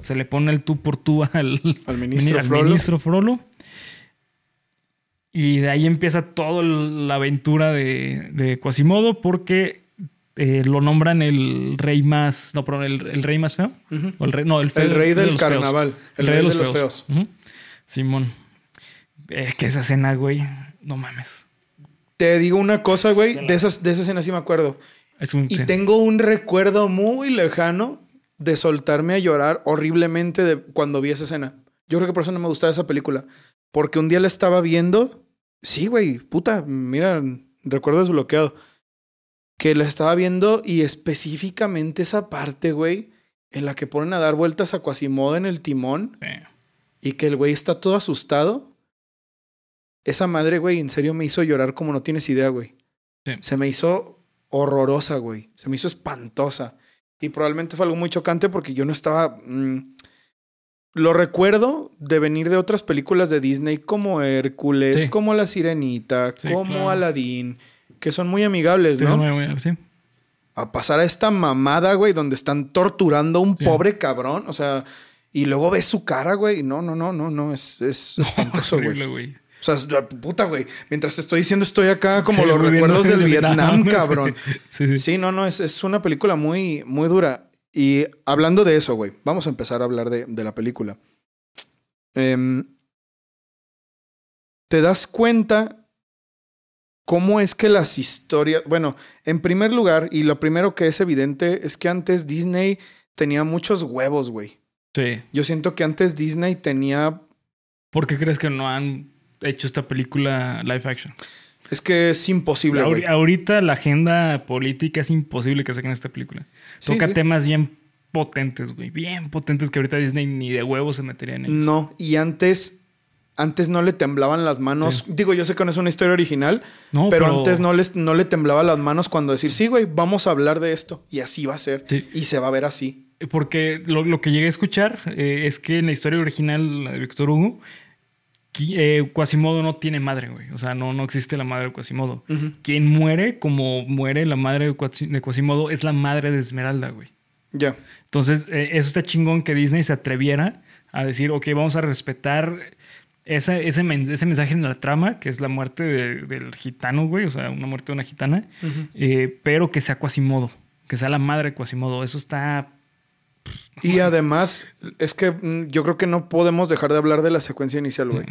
se le pone el tú por tú al, Al ministro al Frollo. ministro Frollo. Y de ahí empieza toda la aventura de, de Quasimodo porque eh, lo nombran el rey más... No, perdón, el, el rey más feo. O el rey, no, el, feo- El rey de del carnaval. El rey de los feos. Simón. Es que esa escena, güey, no mames. Te digo una cosa, güey. De, esas, de esa escena sí me acuerdo. Es un... Y sí. tengo un recuerdo muy lejano de soltarme a llorar horriblemente de cuando vi esa escena. Yo creo que por eso no me gustaba esa película. Porque un día la estaba viendo. Sí, güey, puta, mira, recuerdo desbloqueado. Que la estaba viendo y específicamente esa parte, güey, en la que ponen a dar vueltas a Quasimodo en el timón Sí. y que el güey está todo asustado. Esa madre, güey, en serio me hizo llorar como no tienes idea, güey. Sí. Se me hizo horrorosa, güey. Se me hizo espantosa. Y probablemente fue algo muy chocante porque yo no estaba... mm, lo recuerdo de venir de otras películas de Disney como Hércules, Sí. como La Sirenita, como claro. Aladdin, que son muy amigables, Sí, ¿no? es muy- muy- sí. a pasar a esta mamada, güey, donde están torturando a un Sí. pobre cabrón. O sea, y luego ves su cara, güey. No, no, no, no, no, es, es espantoso, güey. Horrible, güey. O sea, puta, güey. Mientras te estoy diciendo, estoy acá como Sí, los recuerdos del De Vietnam, ¿no? cabrón. Sí, sí. Sí, no, no, es, es una película muy, muy dura. Y hablando de eso, güey, vamos a empezar a hablar de, de la película. Em, ¿Te das cuenta cómo es que las historias... Bueno, en primer lugar, y lo primero que es evidente es que antes Disney tenía muchos huevos, güey. Sí. Yo siento que antes Disney tenía... ¿Por qué crees que no han hecho esta película live action? Es que es imposible, güey. ahorita la agenda política es imposible que saquen esta película. Sí, Toca sí. temas bien potentes, güey. Bien potentes que ahorita Disney ni de huevos se metería en ellos. No, y antes... Antes no le temblaban las manos. Digo, yo sé que no es una historia original, No, pero, antes no, les, no le temblaba las manos cuando decir, sí, güey, vamos a hablar de esto. Y así va a ser. Sí. Y se va a ver así. Porque lo, lo que llegué a escuchar eh, es que en la historia original, la de Víctor Hugo, eh, Quasimodo no tiene madre, güey. O sea, no, no existe la madre de Quasimodo. Quien muere, como muere la madre de Quasimodo, es la madre de Esmeralda, güey. Ya. Entonces, eh, eso está chingón que Disney se atreviera a decir, ok, vamos a respetar esa- ese, men- ese mensaje en la trama, que es la muerte de- del gitano, güey, o sea, una muerte de una gitana, eh, pero que sea Quasimodo, que sea la madre de Quasimodo. Eso está... Y además, es que mm, yo creo que no podemos dejar de hablar de la secuencia inicial, güey.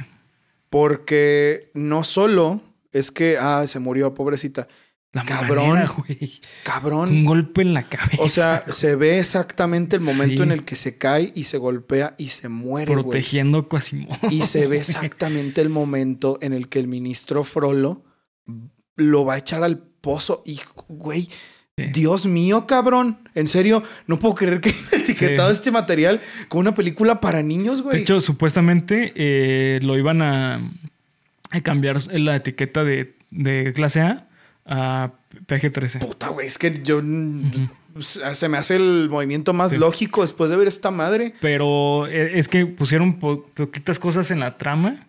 Porque no solo es que, ah, se murió, pobrecita. La Cabrón. manera, güey. Un Cabrón. golpe en la cabeza. O sea, se ve exactamente el momento Sí. en el que se cae y se golpea y se muere, güey. protegiendo a Quasimodo. Y se ve exactamente el momento en el que el ministro Frollo lo va a echar al pozo. Y, güey, Sí. Dios mío, cabrón. En serio, no puedo creer que hayan etiquetado Sí. este material como una película para niños, De güey. hecho, supuestamente eh, lo iban a, a cambiar la etiqueta de, de clase A a PG-13. Puta, güey, es que yo. pues, Se me hace el movimiento más Sí. lógico después de ver esta madre. Pero e- es que pusieron po- poquitas cosas en la trama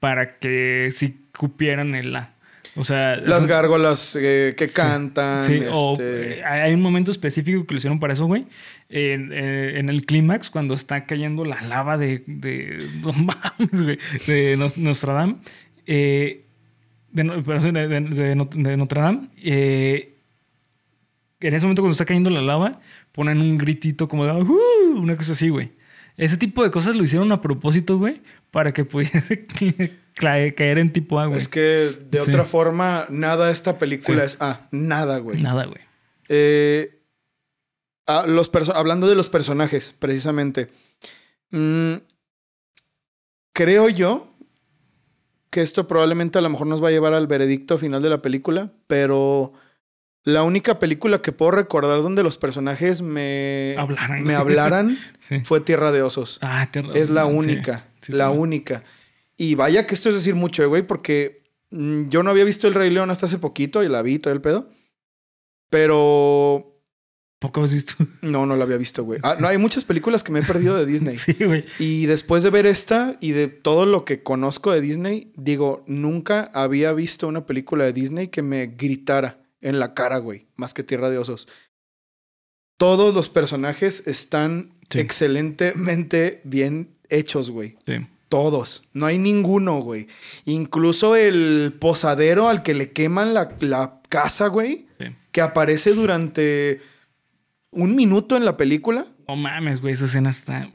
para que sí cupieran el A. O sea, Las gárgolas eh, que cantan. Sí, o este, eh, hay un momento específico que lo hicieron para eso, güey. En, eh, en el clímax, cuando está cayendo la lava de. de. De Nos- Nostradamus. eh, de, de- de- de Not- de Notre Dame. eh, en ese momento, cuando está cayendo la lava, ponen un gritito como de. "Uh", una cosa así, güey. Ese tipo de cosas lo hicieron a propósito, güey, para que pudiese caer en tipo A, güey. Es que de Sí. otra forma, nada esta película Sí. es. Ah, nada, güey. Nada, güey. Eh, los perso- hablando de los personajes, precisamente. Mm, creo yo que esto probablemente a lo mejor nos va a llevar al veredicto final de la película, pero la única película que puedo recordar donde los personajes me, Hablaran. me hablaran Sí. fue Tierra de Osos. Ah, te- Es la única, Sí, la única. Y vaya que esto es decir mucho, eh, güey, porque mm, yo no había visto El Rey León hasta hace poquito y la vi todo el pedo. Pero Poco has visto. no, no la había visto, güey. Ah, no, hay muchas películas que me he perdido de Disney. Sí, güey. Y después de ver esta y de todo lo que conozco de Disney, digo, nunca había visto una película de Disney que me gritara en la cara, güey, más que Tierra de Osos. Todos los personajes están Sí. excelentemente bien hechos, güey. Sí. Todos. No hay ninguno, güey. Incluso el posadero al que le queman la, la casa, güey, sí. que aparece durante un minuto en la película. No mames, güey, esa escena está.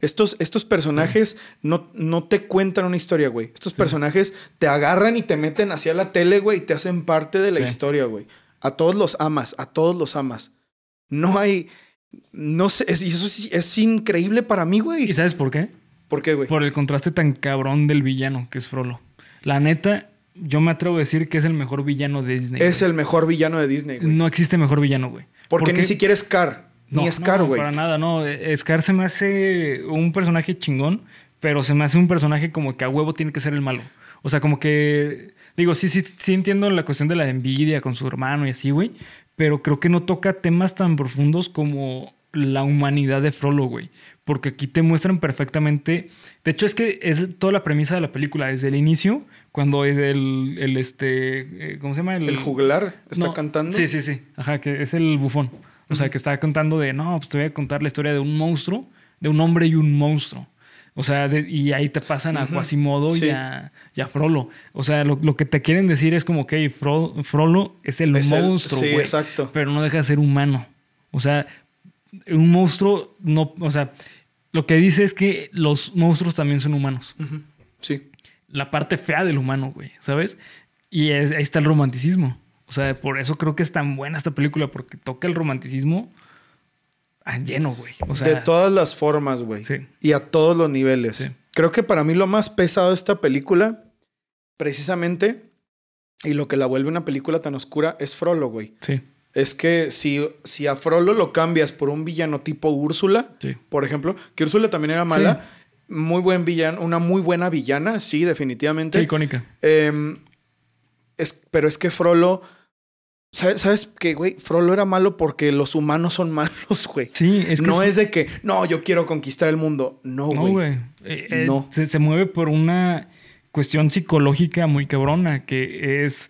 Estos, estos personajes no, no te cuentan una historia, güey. Estos personajes te agarran y te meten hacia la tele, güey, y te hacen parte de la Sí. historia, güey. A todos los amas, a todos los amas. No hay. No sé, es, y eso sí- es increíble para mí, ¿Y güey. sabes por qué? ¿Por qué, güey? Por el contraste tan cabrón del villano que es Frollo. La neta, yo me atrevo a decir que es el mejor villano de Disney. Es güey. el mejor villano de Disney, güey. No existe mejor villano, güey. Porque ni siquiera es Scar. Ni No, es Scar, no, güey. para nada, no. Eh, Scar se me hace un personaje chingón, pero se me hace un personaje como que a huevo tiene que ser el malo. O sea, como que. Digo, sí, sí, sí entiendo la cuestión de la envidia con su hermano y así, güey. Pero creo que no toca temas tan profundos como la humanidad de Frollo, güey. Porque aquí te muestran perfectamente. De hecho, es que es toda la premisa de la película. Desde el inicio, cuando es el, el este. eh, ¿Cómo se llama? El juglar está No, cantando. Sí, sí, sí. Ajá, que es el bufón. O sea, que está contando de, no, pues te voy a contar la historia de un monstruo, de un hombre y un monstruo. O sea, de- y ahí te pasan a Quasimodo Sí. y, a, y a Frollo. O sea, lo, lo que te quieren decir es como que Fro- Frollo es el Es el- monstruo, sí, exacto. Pero no deja de ser humano. O sea, un monstruo no... O sea, lo que dice es que los monstruos también son humanos. Sí. la parte fea del humano, güey, ¿sabes? Y es- ahí está el romanticismo. O sea, por eso creo que es tan buena esta película, porque toca el romanticismo a lleno, güey. O sea, de todas las formas, güey. Sí. Y a todos los niveles. Sí. Creo que para mí lo más pesado de esta película, precisamente, y lo que la vuelve una película tan oscura, es Frollo, güey. sí, Es que si, si a Frollo lo cambias por un villano tipo Úrsula, sí. por ejemplo, que Úrsula también era mala, muy buen villano, una muy buena villana, sí, definitivamente. Sí, icónica. Em, es, pero es que Frollo. ¿Sabes, ¿Sabes que, güey? Frollo era malo porque los humanos son malos, güey. Sí, es que no es de que, no, yo quiero conquistar el mundo. No, No, güey. güey. Eh, eh, No. Se, se mueve por una cuestión psicológica muy cabrona, que es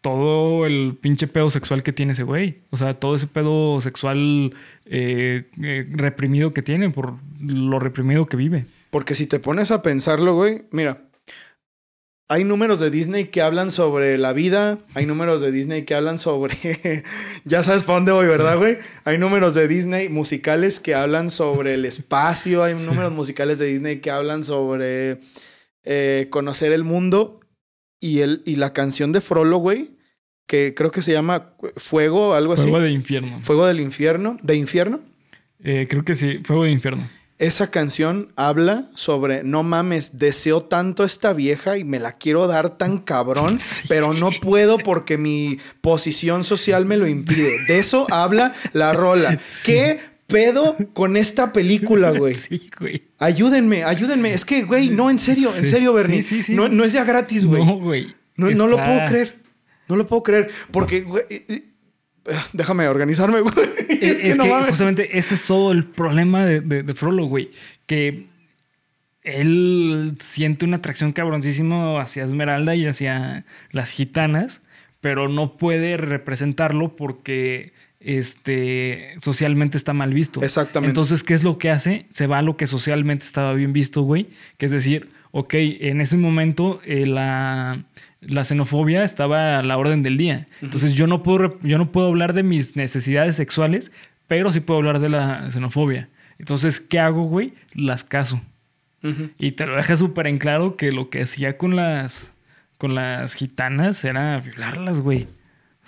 todo el pinche pedo sexual que tiene ese güey. O sea, todo ese pedo sexual eh, eh, reprimido que tiene por lo reprimido que vive. Porque si te pones a pensarlo, güey, mira. Hay números de Disney que hablan sobre la vida. Hay números de Disney que hablan sobre. ya sabes para dónde voy, ¿verdad, güey? Hay números de Disney musicales que hablan sobre el espacio. Hay números musicales de Disney que hablan sobre eh, conocer el mundo. Y, el, y la canción de Frollo, güey, que creo que se llama Fuego o algo así. Fuego de infierno. Fuego del infierno. ¿De infierno? Eh, creo que sí, Fuego de infierno. Esa canción habla sobre, no mames, deseo tanto a esta vieja y me la quiero dar tan cabrón, pero no puedo porque mi posición social me lo impide. De eso habla la rola. ¿Qué pedo con esta película, güey? Sí, güey. Ayúdenme, ayúdenme. Es que, güey, no, en serio, en serio, Bernie. sí, sí, sí. No, no es de a gratis, güey. No, güey. No, no lo puedo creer. No lo puedo creer. Porque, güey, eh, eh, déjame organizarme, güey. Es, es que justamente este es todo el problema de, de, de Frollo, güey. Que él siente una atracción cabroncísimo hacia Esmeralda y hacia las gitanas, pero no puede representarlo porque este socialmente está mal visto. Exactamente. Entonces, ¿qué es lo que hace? Se va a lo que socialmente estaba bien visto, güey. Que es decir, ok, en ese momento eh, la, la xenofobia estaba a la orden del día. Entonces, yo no, puedo, yo no puedo hablar de mis necesidades sexuales, pero sí puedo hablar de la xenofobia. Entonces, ¿qué hago, güey? Las caso. Y te lo deja súper en claro que lo que hacía con las, con las gitanas era violarlas, güey.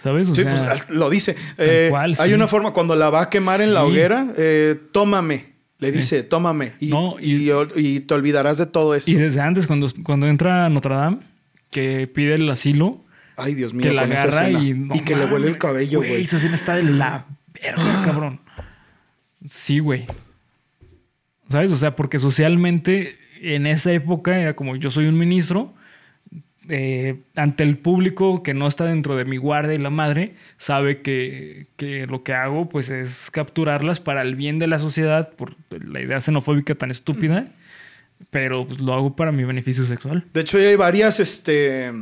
¿Sabes? O sí, sea, pues lo dice. Eh, cual, hay sí. una forma cuando la va a quemar en la hoguera, eh, tómame. Le dice, tómame. Y, No, y, y- y te olvidarás de todo esto. y desde antes, cuando, cuando entra a Notre Dame, que pide el asilo, Ay, Dios mío, que la agarra y... Y, no que le huele el cabello, güey. Esa escena está de la verga, cabrón. Sí, güey. ¿Sabes? O sea, porque socialmente en esa época era como yo soy un ministro, eh, ante el público que no está dentro de mi guardia y la madre, sabe que, que lo que hago pues es capturarlas para el bien de la sociedad por la idea xenofóbica tan estúpida, pero pues, lo hago para mi beneficio sexual. De hecho, hay varias, este.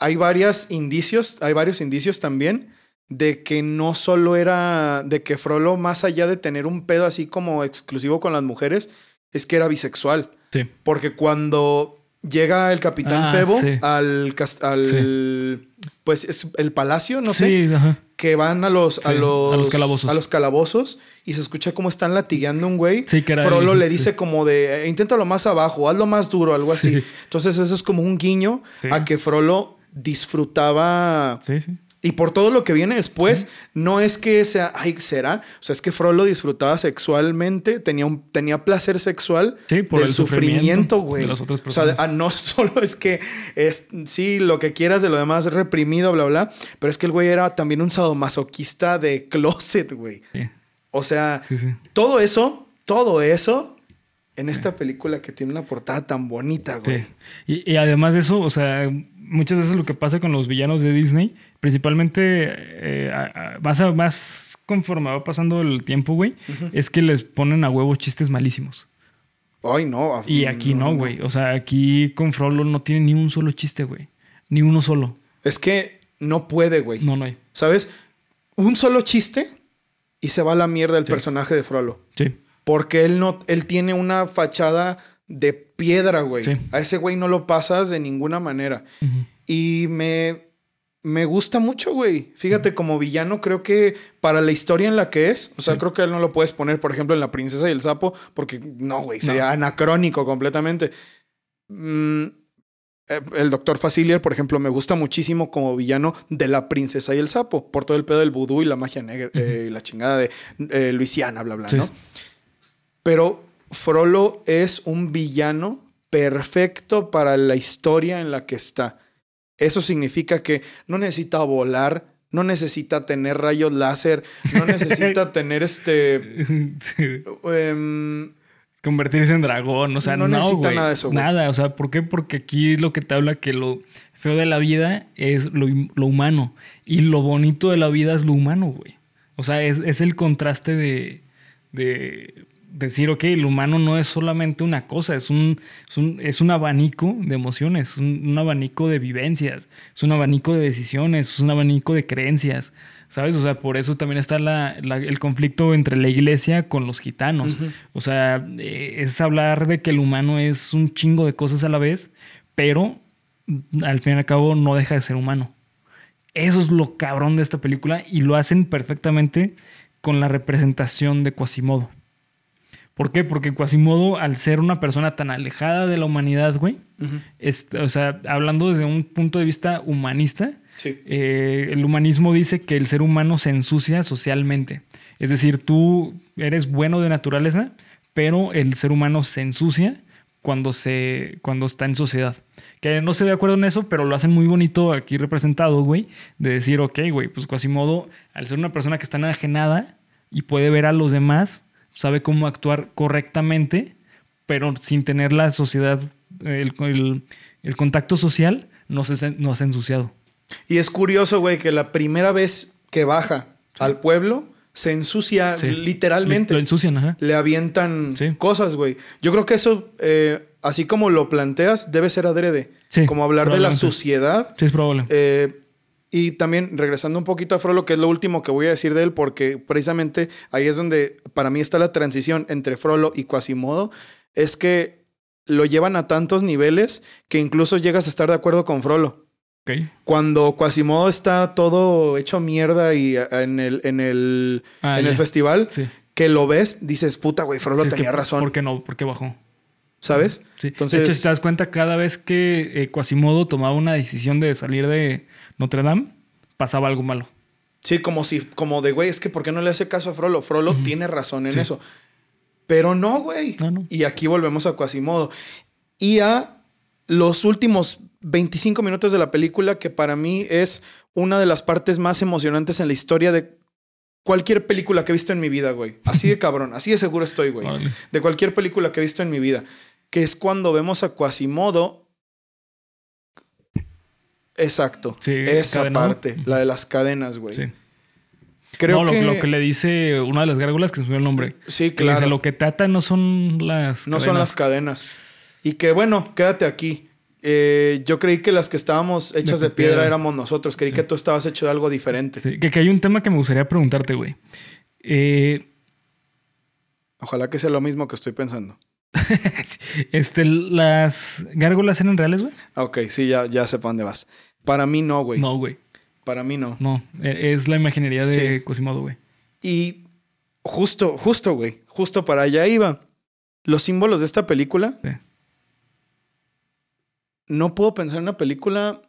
Hay varios indicios, hay varios indicios también de que no solo era. de que Frollo, más allá de tener un pedo así como exclusivo con las mujeres, es que era bisexual. Sí. Porque cuando llega el capitán Ah, Febo sí. al, pues es el palacio, no sé, sí, ajá. que van a los, a los a los calabozos. a los calabozos y se escucha cómo están latigueando un güey. Sí, era Frollo le dice como de "Eh, inténtalo más abajo, hazlo más duro, algo Sí. así. Entonces eso es como un guiño a que Frollo disfrutaba Sí, sí. Y por todo lo que viene después, no es que sea, ay, será. O sea, es que Frollo disfrutaba sexualmente, tenía, un, tenía placer sexual Sí, por del el sufrimiento, güey. O sea, ah, no solo es que es, sí, lo que quieras de lo demás reprimido, bla, bla, pero es que el güey era también un sadomasoquista de closet, güey. Sí, O sea, todo eso, todo eso en esta película que tiene una portada tan bonita, güey. Sí. Y, y además de eso, o sea, muchas veces lo que pasa con los villanos de Disney, principalmente eh, a- a- más, a- más conforme va pasando el tiempo, güey, es que les ponen a huevo chistes malísimos. Ay, no. Y aquí no, güey. O sea, aquí con Frollo no tiene ni un solo chiste, güey. Ni uno solo. Es que no puede, güey. No, no hay. ¿Sabes? Un solo chiste y se va a la mierda el personaje de Frollo. Sí. Porque él no, él tiene una fachada de piedra, güey. Sí. A ese güey no lo pasas de ninguna manera. Ujú. Y me, me gusta mucho, güey. Fíjate, como villano, creo que para la historia en la que es, o sea, Sí. creo que él no lo puedes poner, por ejemplo, en La Princesa y el Sapo, porque no, güey, sería No. anacrónico completamente. Mm, eh, el doctor Facilier, por ejemplo, me gusta muchísimo como villano de La Princesa y el Sapo, por todo el pedo del vudú y la magia negra, eh, la chingada de eh, Luisiana, bla, bla, Sí. ¿no? Pero Frollo es un villano perfecto para la historia en la que está. Eso significa que no necesita volar, no necesita tener rayos láser, no necesita tener este... Em, Convertirse en dragón, o sea, No no, necesita nada de eso. Nada, o sea, ¿por qué? Porque aquí lo que te habla que lo feo de la vida es lo, lo humano y lo bonito de la vida es lo humano, güey. O sea, es, es el contraste de, de decir, ok, lo humano no es solamente una cosa, es un, es un, es un abanico de emociones, un, un abanico de vivencias, es un abanico de decisiones, es un abanico de creencias. ¿Sabes? O sea, por eso también está la- la- el conflicto entre la iglesia con los gitanos. O sea, eh, es hablar de que el humano es un chingo de cosas a la vez, pero al fin y al cabo no deja de ser humano. Eso es lo cabrón de esta película y lo hacen perfectamente con la representación de Quasimodo. ¿Por qué? Porque Quasimodo, al ser una persona tan alejada de la humanidad, güey, es- o sea, hablando desde un punto de vista humanista, sí. eh, el humanismo dice que el ser humano se ensucia socialmente. Es decir, tú eres bueno de naturaleza, pero el ser humano se ensucia cuando, se, cuando está en sociedad. Que no estoy de acuerdo en eso, pero lo hacen muy bonito aquí representado, güey. De decir, ok, güey, pues Quasimodo, al ser una persona que está enajenada y puede ver a los demás, sabe cómo actuar correctamente, pero sin tener la sociedad, el, el- el contacto social, no se, no se ha ensuciado. Y es curioso, güey, que la primera vez que baja al pueblo se ensucia Sí. literalmente. Lo ensucian, ajá. Le avientan Sí. cosas, güey. Yo creo que eso, eh, así como lo planteas, debe ser adrede. Sí, como hablar de la suciedad. Sí, es probable. Eh, y también, regresando un poquito a Frollo, que es lo último que voy a decir de él, porque precisamente ahí es donde para mí está la transición entre Frollo y Quasimodo, es que lo llevan a tantos niveles que incluso llegas a estar de acuerdo con Frollo. Cuando Quasimodo está todo hecho mierda y en el, en el, Ah, en el festival, Sí. que lo ves, dices, puta, güey, Frollo Sí, tenía razón. ¿Por qué no? ¿Por qué bajó? ¿Sabes? Sí. Entonces- de hecho, si te das cuenta, cada vez que eh, Quasimodo tomaba una decisión de salir de Notre Dame, pasaba algo malo. Sí, como si, como de, güey, es que ¿por qué no le hace caso a Frollo? Frollo tiene razón en Sí. eso. Pero no, güey. No, no. Y aquí volvemos a Quasimodo. Y a los últimos 25 minutos de la película, que para mí es una de las partes más emocionantes en la historia de cualquier película que he visto en mi vida, güey. Así de cabrón, así de seguro estoy, güey. De cualquier película que he visto en mi vida. Que es cuando vemos a Quasimodo. Exacto. Sí, esa parte, la de las cadenas, güey. Sí. Creo no, lo que... lo que le dice una de las gárgolas, que se me el nombre. Sí, Que le dice, claro. lo que trata no son las No son las cadenas. Y que bueno, quédate aquí. Eh, yo creí que las que estábamos hechas de, De piedra, piedra. éramos nosotros. Creí Sí. que tú estabas hecho de algo diferente. Sí, que, que hay un tema que me gustaría preguntarte, güey. Eh, Ojalá que sea lo mismo que estoy pensando. este, ¿Las gárgolas eran reales, güey? Ok, sí, ya, ya sé para dónde vas. Para mí no, güey. No, güey. Para mí no. No. E- Es la imaginería de Sí. Quasimodo, güey. Y justo, justo, güey. Justo para allá iba. Los símbolos de esta película. Sí. No puedo pensar en una película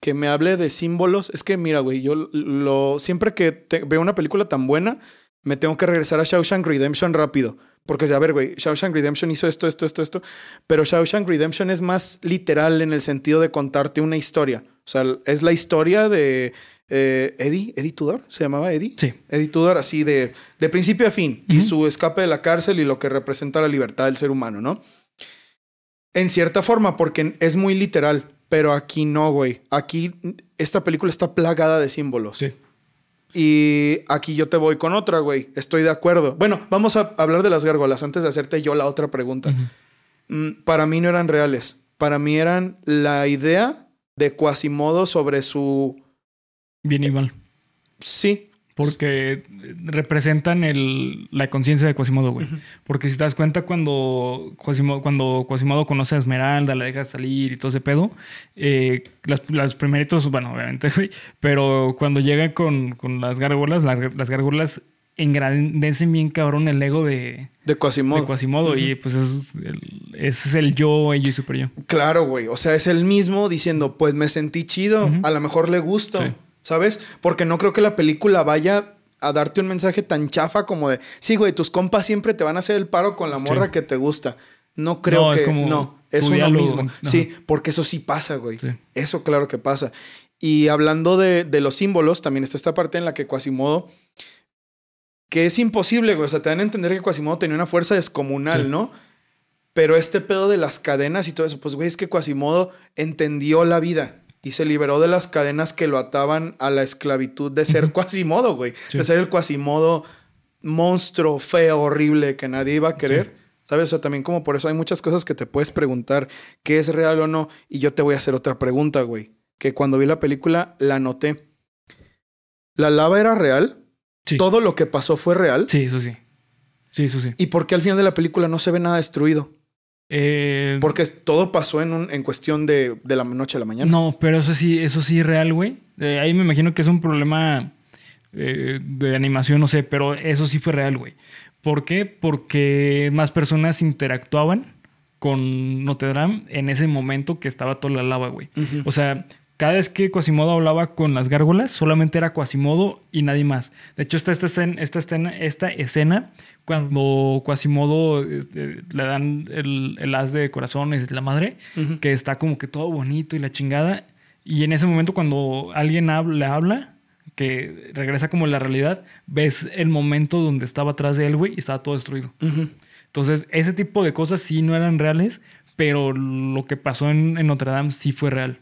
que me hable de símbolos. Es que, mira, güey, yo lo siempre que te- veo una película tan buena, me tengo que regresar a Shawshank Redemption rápido. Porque, a ver, güey, Shawshank Redemption hizo esto, esto, esto, esto. Pero Shawshank Redemption es más literal en el sentido de contarte una historia. O sea, es la historia de eh, Eddie, Eddie Tudor, ¿se llamaba Eddie? Sí. Eddie Tudor, así de, de principio a fin. Y Ujú. su escape de la cárcel y lo que representa la libertad del ser humano, ¿no? En cierta forma, porque es muy literal. Pero aquí no, güey. Aquí esta película está plagada de símbolos. Sí. Y aquí yo te voy con otra, güey. Estoy de acuerdo. Bueno, vamos a hablar de las gárgolas antes de hacerte yo la otra pregunta. Mm, Para mí no eran reales. Para mí eran la idea de Quasimodo sobre su... Bien y mal. Sí, Porque representan el, la conciencia de Quasimodo, güey. Porque si te das cuenta, cuando Quasimodo, cuando Quasimodo conoce a Esmeralda, la deja salir y todo ese pedo, eh, las, las primeritos, bueno, obviamente, güey, pero cuando llega con, con las gárgolas, las, las gárgolas engrandecen bien cabrón el ego de, de Quasimodo. de Quasimodo y pues es el, es el yo, ello y super yo. Claro, güey. O sea, es el mismo diciendo, pues me sentí chido, a lo mejor le gusto, Sí. ¿Sabes? Porque no creo que la película vaya a darte un mensaje tan chafa como de, sí, güey, tus compas siempre te van a hacer el paro con la morra Sí. que te gusta. No creo No, que es como no, es uno mismo. Sí, porque eso sí pasa, güey. Sí. Eso claro que pasa. Y hablando de, de los símbolos, también está esta parte en la que Quasimodo, que es imposible, güey. O sea, te dan a entender que Quasimodo tenía una fuerza descomunal, Sí. ¿no? Pero este pedo de las cadenas y todo eso, pues, güey, es que Quasimodo entendió la vida y se liberó de las cadenas que lo ataban a la esclavitud de ser Ujú. Quasimodo, güey. Sí. De ser el Quasimodo monstruo, feo, horrible, que nadie iba a querer. ¿Sabes? O sea, también como por eso hay muchas cosas que te puedes preguntar qué es real o no. Y yo te voy a hacer otra pregunta, güey. Que cuando vi la película la noté. ¿La lava era real? Sí. ¿Todo lo que pasó fue real? Sí, eso sí. Sí, eso sí. ¿Y por qué al final de la película no se ve nada destruido? Eh, Porque todo pasó en, un, en cuestión de, de la noche a la mañana. No, pero eso sí, eso sí es real, güey. Eh, ahí me imagino que es un problema eh, de animación, no sé, pero eso sí fue real, güey. ¿Por qué? Porque más personas interactuaban con Notre Dame en ese momento que estaba toda la lava, güey. O sea, cada vez que Quasimodo hablaba con las gárgolas, solamente era Quasimodo y nadie más. De hecho, está esta escena, esta escena, esta escena cuando Quasimodo este, le dan el, el haz de corazones, la madre, que está como que todo bonito y la chingada. Y en ese momento, cuando alguien le habla, que regresa como la realidad, ves el momento donde estaba atrás de él, güey, y estaba todo destruido. Entonces, ese tipo de cosas sí no eran reales, pero lo que pasó en, en Notre Dame sí fue real.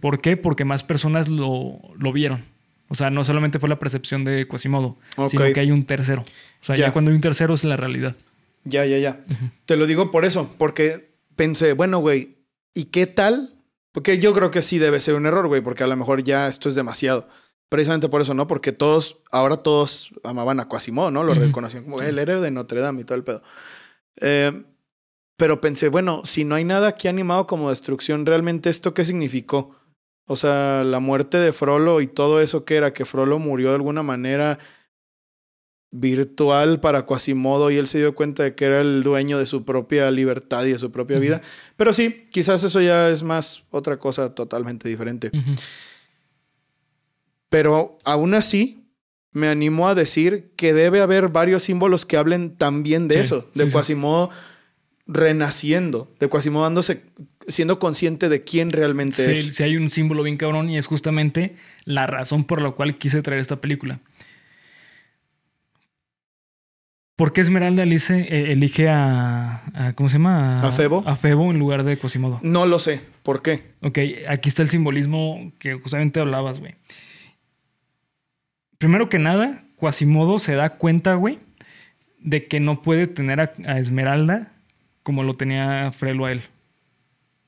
¿Por qué? Porque más personas lo, lo vieron. O sea, no solamente fue la percepción de Quasimodo, Ok. sino que hay un tercero. O sea, ya. Ya. cuando hay un tercero es la realidad. Ya, ya, ya. Te lo digo por eso, porque pensé, bueno, güey, ¿y qué tal? Porque yo creo que sí debe ser un error, güey, porque a lo mejor ya esto es demasiado. Precisamente por eso, ¿no? Porque todos, ahora todos amaban a Quasimodo, ¿no? Lo reconocían como el héroe de Notre Dame y todo el pedo. Eh, pero pensé, bueno, si no hay nada aquí animado como destrucción, ¿realmente esto qué significó? O sea, la muerte de Frollo y todo eso que era, que Frollo murió de alguna manera virtual para Quasimodo y él se dio cuenta de que era el dueño de su propia libertad y de su propia vida. Pero sí, quizás eso ya es más otra cosa totalmente diferente. Pero aún así, me animo a decir que debe haber varios símbolos que hablen también de Sí, eso, de sí, sí. Renaciendo, de Quasimodo dándose, siendo consciente de quién realmente Sí, es. sí hay un símbolo bien cabrón y es justamente la razón por la cual quise traer esta película. ¿Por qué Esmeralda elige, eh, elige a, a- ¿Cómo se llama? ¿A Febo? A Febo en lugar de Quasimodo. No lo sé, ¿por qué? Ok, aquí está el simbolismo que justamente hablabas, güey. Primero que nada, Quasimodo se da cuenta, güey, de que no puede tener a Esmeralda como lo tenía Frelo a él.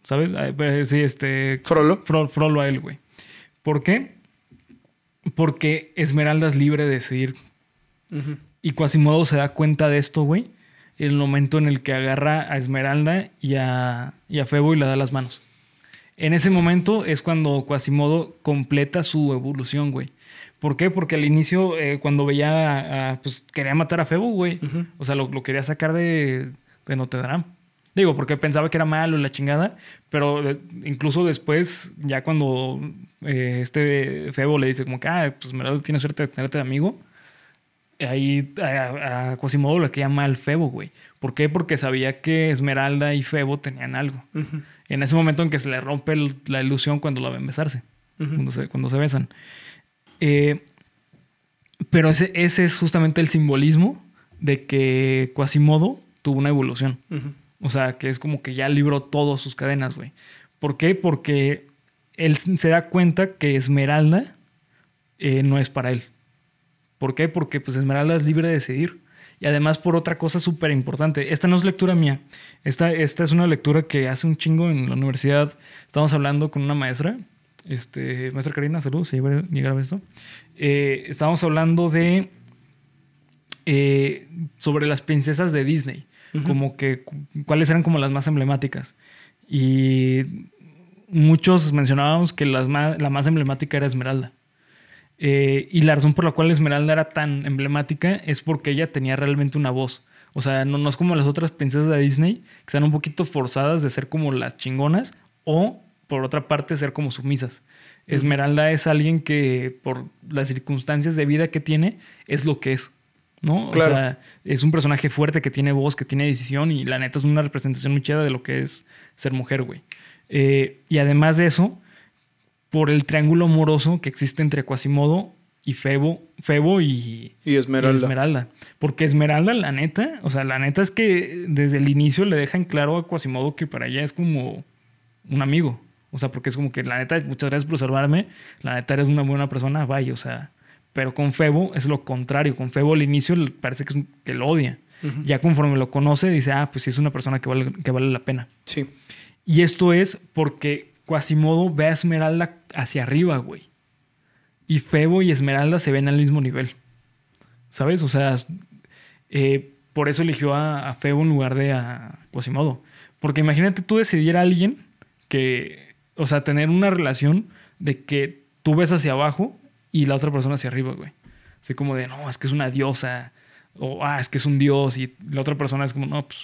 ¿Sabes? Pues, Sí, este. Frollo. Fro- Frollo a él, güey. ¿Por qué? Porque Esmeralda es libre de decidir. Y Quasimodo se da cuenta de esto, güey. En el momento en el que agarra a Esmeralda y a, y a Febo y le da las manos. En ese momento es cuando Quasimodo completa su evolución, güey. ¿Por qué? Porque al inicio, eh, cuando veía a, a- Pues quería matar a Febo, güey. O sea, lo, lo quería sacar de, de Notre Dame. Digo, porque pensaba que era malo la chingada. Pero de- incluso después, ya cuando eh, este Febo le dice como que, ah, pues Esmeralda tiene suerte de tenerte de amigo. Ahí a, a Quasimodo le quería mal Febo, güey. ¿Por qué? Porque sabía que Esmeralda y Febo tenían algo. Ujú. En ese momento en que se le rompe el- la ilusión cuando la ven besarse, Ujú. cuando, se, cuando se besan. Eh, pero ese, ese es justamente el simbolismo de que Quasimodo tuvo una evolución. O sea, que es como que ya libró todas sus cadenas, güey. ¿Por qué? Porque él se da cuenta que Esmeralda eh, no es para él. ¿Por qué? Porque pues Esmeralda es libre de decidir. Y además por otra cosa súper importante. Esta no es lectura mía. Esta, esta es una lectura que hace un chingo en la universidad. Estamos hablando con una maestra. Este, maestra Karina, saludos, si llega llega a ver esto. Eh, estábamos hablando de... eh, sobre las princesas de Disney. Como que cu- cuáles eran como las más emblemáticas. Y muchos mencionábamos que las la más emblemática era Esmeralda. Eh, y la razón por la cual Esmeralda era tan emblemática es porque ella tenía realmente una voz. O sea, no, no es como las otras princesas de Disney, que están un poquito forzadas de ser como las chingonas o, por otra parte, ser como sumisas. Esmeralda es alguien que, por las circunstancias de vida que tiene, es lo que es. ¿No? Claro. O sea, es un personaje fuerte que tiene voz, que tiene decisión y la neta es una representación muy chida de lo que es ser mujer, güey. Eh, y además de eso, por el triángulo amoroso que existe entre Quasimodo y Febo, Febo y, Y Esmeralda. y Esmeralda. Porque Esmeralda, la neta, o sea, la neta es que desde el inicio le dejan claro a Quasimodo que para ella es como un amigo. O sea, porque es como que la neta, muchas gracias por salvarme, la neta eres una buena persona, vaya, o sea. Pero con Febo es lo contrario. Con Febo al inicio parece que, es un- que lo odia. Ujú. Ya conforme lo conoce, dice, ah, pues sí es una persona que vale, que vale la pena. Sí. Y esto es porque Quasimodo ve a Esmeralda hacia arriba, güey. Y Febo y Esmeralda se ven al mismo nivel. ¿Sabes? O sea, eh, por eso eligió a, a Febo en lugar de a Quasimodo. Porque imagínate tú decidir a alguien que, o sea, tener una relación de que tú ves hacia abajo y la otra persona hacia arriba, güey. Así como de, no, es que es una diosa. O, ah, es que es un dios. Y la otra persona es como, no, pues,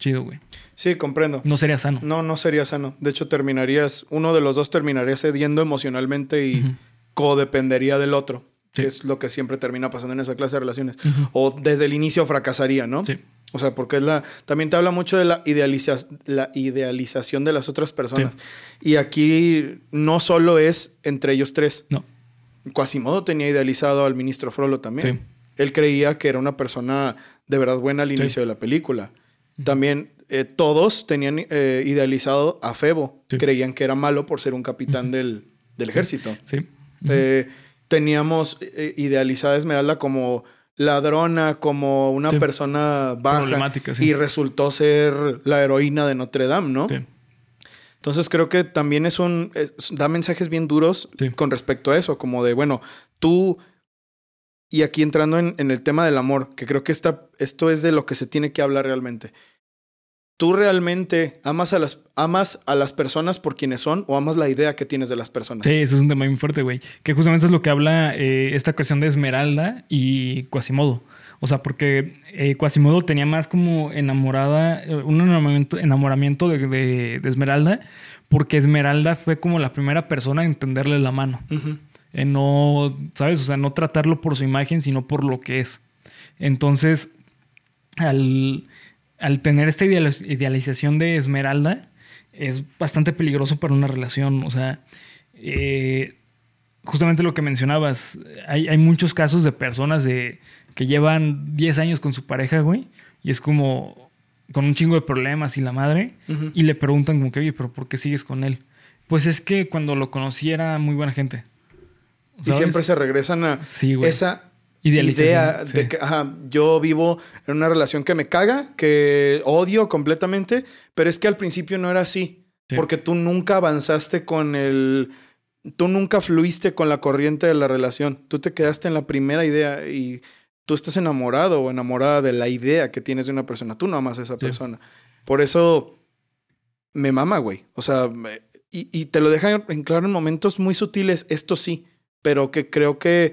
chido, güey. Sí, comprendo. No sería sano. No, no sería sano. De hecho, terminarías, uno de los dos terminaría cediendo emocionalmente y codependería del otro. Sí. Que es lo que siempre termina pasando en esa clase de relaciones. O desde el inicio fracasaría, ¿no? Sí. O sea, porque es la. También te habla mucho de la, idealiza- la idealización de las otras personas. Y aquí no solo es entre ellos tres. No. Quasimodo tenía idealizado al ministro Frollo también. Sí. Él creía que era una persona de verdad buena al Sí. inicio de la película. También eh, todos tenían eh, idealizado a Febo. Sí. Creían que era malo por ser un capitán del, del ejército. Sí. Eh, teníamos idealizada a Esmeralda como ladrona, como una persona baja. Y resultó ser la heroína de Notre Dame, ¿no? Sí. Entonces creo que también es un. es- da mensajes bien duros Sí. con respecto a eso, como de, bueno, tú. Y aquí entrando en, en el tema del amor, que creo que esta, esto es de lo que se tiene que hablar realmente. ¿Tú realmente amas a las, amas a las personas por quienes son o amas la idea que tienes de las personas? Sí, eso es un tema muy fuerte, güey. Que justamente es lo que habla eh, esta cuestión de Esmeralda y Quasimodo. O sea, porque eh, Quasimodo tenía más como enamorada, eh, un enamoramiento, enamoramiento de, de- de Esmeralda, porque Esmeralda fue como la primera persona en tenderle la mano. En no, ¿sabes? O sea, no tratarlo por su imagen, sino por lo que es. Entonces, al, al tener esta idealiz- idealización de Esmeralda, es bastante peligroso para una relación. O sea, eh, justamente lo que mencionabas, hay, hay muchos casos de personas de, que llevan 10 años con su pareja, güey, y es como con un chingo de problemas y la madre, y le preguntan como que, oye, pero ¿por qué sigues con él? Pues es que cuando lo conocí era muy buena gente. Y siempre se regresan a Sí, güey. esa idea sí. de que ajá, yo vivo en una relación que me caga, que odio completamente, pero es que al principio no era así, Sí. porque tú nunca avanzaste con el... Tú nunca fluiste con la corriente de la relación, tú te quedaste en la primera idea y tú estás enamorado o enamorada de la idea que tienes de una persona, tú no amas a esa Sí. persona. Por eso me mama, güey. O sea, me- y, y te lo dejan en claro en momentos muy sutiles, esto sí, pero que creo que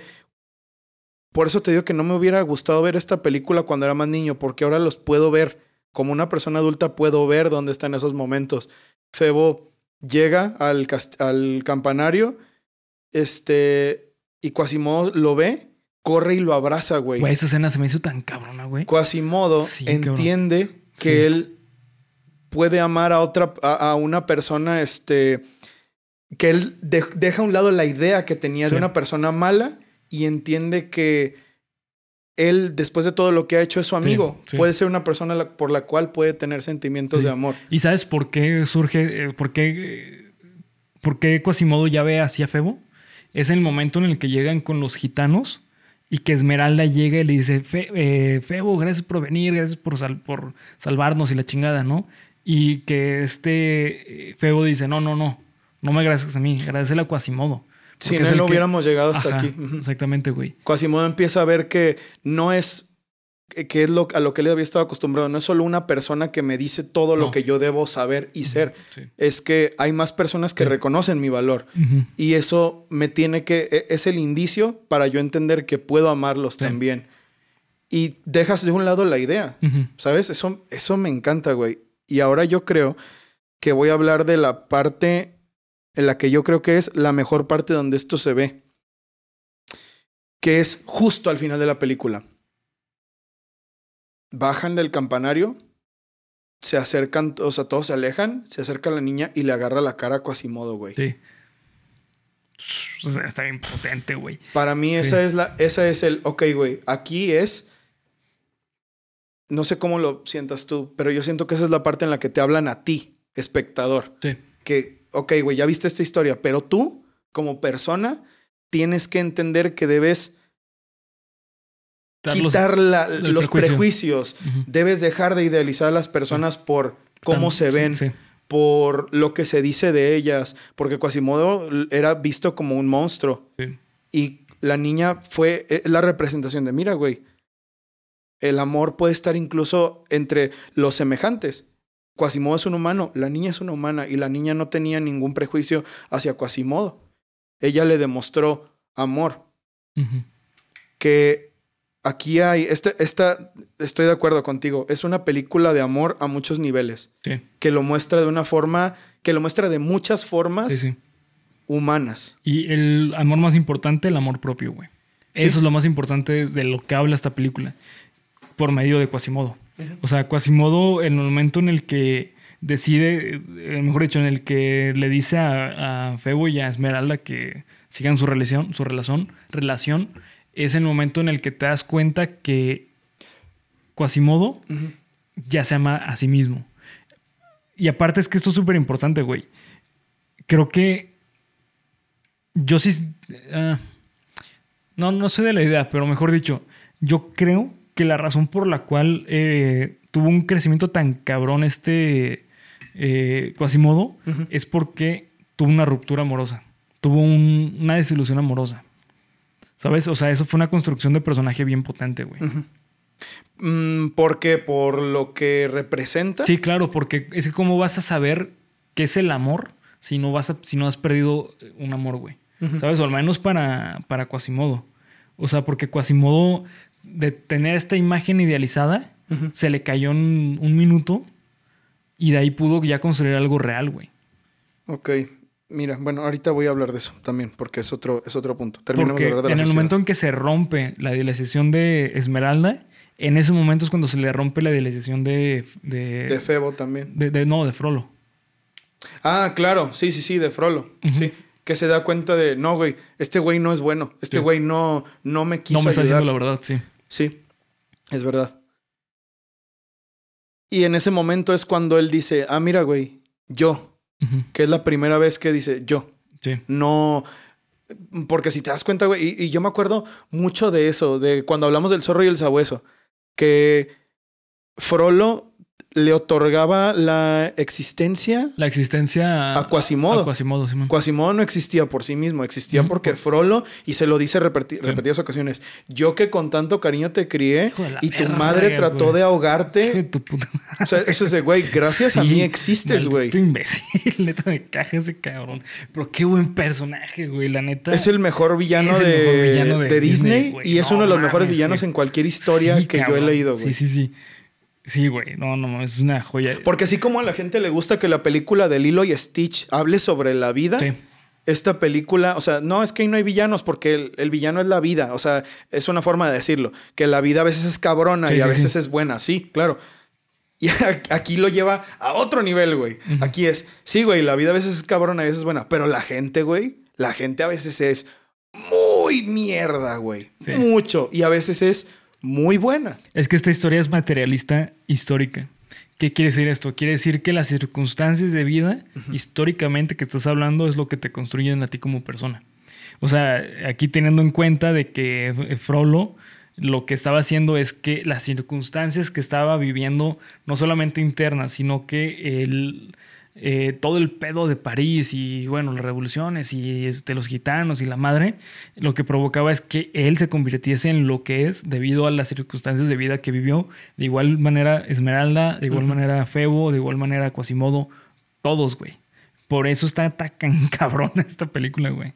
por eso te digo que no me hubiera gustado ver esta película cuando era más niño, porque ahora los puedo ver. Como una persona adulta puedo ver dónde están esos momentos. Febo llega al, al campanario, este, y Quasimodo lo ve, corre y lo abraza, güey. Güey, esa escena se me hizo tan cabrona, güey. Quasimodo Sí, cabrón. entiende que Sí. él puede amar a otra, a, a una persona, este, que él de- deja a un lado la idea que tenía Sí. de una persona mala y entiende que él, después de todo lo que ha hecho, es su amigo. sí. Puede ser una persona la- por la cual puede tener sentimientos Sí. de amor. ¿Y sabes por qué surge, eh, por qué, eh, por qué Quasimodo ya ve así a Febo? Es el momento en el que llegan con los gitanos y que Esmeralda llega y le dice, "Fe- eh, Febo, gracias por venir, gracias por, sal- por salvarnos y la chingada, ¿no? Y que este eh, Febo dice, no, no, no, no me agradeces a mí, agradecele a Quasimodo. Si no, no que- hubiéramos llegado hasta Ajá, aquí. Exactamente, güey. Quasimodo empieza a ver que no es que es lo, a lo que él había estado acostumbrado. No es solo una persona que me dice todo lo que yo debo saber y ser. Sí. Es que hay más personas que Sí. reconocen mi valor. Y eso me tiene que... e- Es el indicio para yo entender que puedo amarlos Sí. también. Y dejas de un lado la idea. ¿Sabes? Eso, eso me encanta, güey. Y ahora yo creo que voy a hablar de la parte en la que yo creo que es la mejor parte donde esto se ve. Que es justo al final de la película. Bajan del campanario, se acercan, o sea, todos se alejan, se acerca la niña y le agarra la cara a Quasimodo, güey. Sí. Está bien potente, güey. Para mí esa es la, esa es el, ok, güey, aquí es, no sé cómo lo sientas tú, pero yo siento que esa es la parte en la que te hablan a ti, espectador, Sí. que, ok, güey, ya viste esta historia, pero tú, como persona, tienes que entender que debes quitar la- los prejuicio. prejuicios, debes dejar de idealizar a las personas por cómo Tan- se ven, sí. por lo que se dice de ellas, porque Quasimodo era visto como un monstruo. Sí. Y la niña fue eh, la representación de, mira, güey, el amor puede estar incluso entre los semejantes. Quasimodo es un humano, la niña es una humana y la niña no tenía ningún prejuicio hacia Quasimodo. Ella le demostró amor, que aquí hay, este, esta, estoy de acuerdo contigo, es una película de amor a muchos niveles, Sí. que lo muestra de una forma, que lo muestra de muchas formas Sí, sí. humanas. Y el amor más importante, el amor propio, güey. Eso es lo más importante de lo que habla esta película. Por medio de Quasimodo. O sea, Quasimodo, en el momento en el que decide, eh, mejor dicho, en el que le dice a, a Febo y a Esmeralda que sigan su relación, su relación, relación, es el momento en el que te das cuenta que Quasimodo ya se ama a sí mismo. Y aparte es que esto es súper importante, güey. Creo que yo sí... ah, no, no soy de la idea, pero mejor dicho, yo creo que la razón por la cual eh, tuvo un crecimiento tan cabrón este eh, Quasimodo es porque tuvo una ruptura amorosa. Tuvo un- una desilusión amorosa. ¿Sabes? O sea, eso fue una construcción de personaje bien potente, güey. Mm, ¿Por qué? ¿Por lo que representa? Sí, claro, porque es que cómo vas a saber qué es el amor si no vas a, si no has perdido un amor, güey. ¿Sabes? O al menos para, para Quasimodo. O sea, porque Quasimodo, de tener esta imagen idealizada, se le cayó en un minuto y de ahí pudo ya construir algo real, güey. Ok. Mira, bueno, ahorita voy a hablar de eso también, porque es otro, es otro punto. Terminemos Porque de hablar de la en el momento en que se rompe la idealización de Esmeralda, en ese momento es cuando se le rompe la idealización de. de, De Febo también. de- de- no, de Frollo. Ah, claro, sí, sí, sí, de Frollo. Sí. Que se da cuenta de, no, güey, este güey no es bueno. Este Sí. güey no, no me quiso No me está ayudar. diciendo la verdad, sí. Sí, es verdad. Y en ese momento es cuando él dice, ah, mira, güey, yo, Que es la primera vez que dice yo. Sí. No, porque si te das cuenta, güey, y, y yo me acuerdo mucho de eso, de cuando hablamos del zorro y el sabueso, que Frollo le otorgaba la existencia La existencia. a Quasimodo. A Quasimodo, sí. Quasimodo no existía por sí mismo, existía porque Frollo, y se lo dice repeti- Sí. repetidas ocasiones, yo que con tanto cariño te crié y tu madre trató de Hijo de ahogarte. tu puta madre. O sea, eso es de, güey, gracias a mí existes, güey. imbécil, neta de caja ese cabrón. Pero qué buen personaje, güey, la neta. Es el mejor villano, el de, mejor villano de de Disney, y es No uno de los mejores villanos en cualquier historia que yo he leído, güey. Sí, sí, sí. Sí, güey. No, no, es una joya. Porque así como a la gente le gusta que la película de Lilo y Stitch hable sobre la vida, Sí. esta película, o sea, no es que ahí no hay villanos, porque el, el villano es la vida, o sea, es una forma de decirlo, que la vida a veces es cabrona Sí, y a sí, veces es buena, sí, claro. Y aquí lo lleva a otro nivel, güey. Aquí es, sí, güey, la vida a veces es cabrona y a veces es buena, pero la gente, güey, la gente a veces es muy mierda, güey. Mucho. Y a veces es muy buena. Es que esta historia es materialista histórica. ¿Qué quiere decir esto? Quiere decir que las circunstancias de vida, históricamente que estás hablando, es lo que te construyen a ti como persona. O sea, aquí teniendo en cuenta de que Frollo lo que estaba haciendo es que las circunstancias que estaba viviendo, no solamente internas, sino que el, eh, todo el pedo de París y, bueno, las revoluciones y este, los gitanos y la madre, lo que provocaba es que él se convirtiese en lo que es debido a las circunstancias de vida que vivió. De igual manera Esmeralda, de igual manera Febo, de igual manera Quasimodo, todos, güey. Por eso está tan cabrona esta película, güey.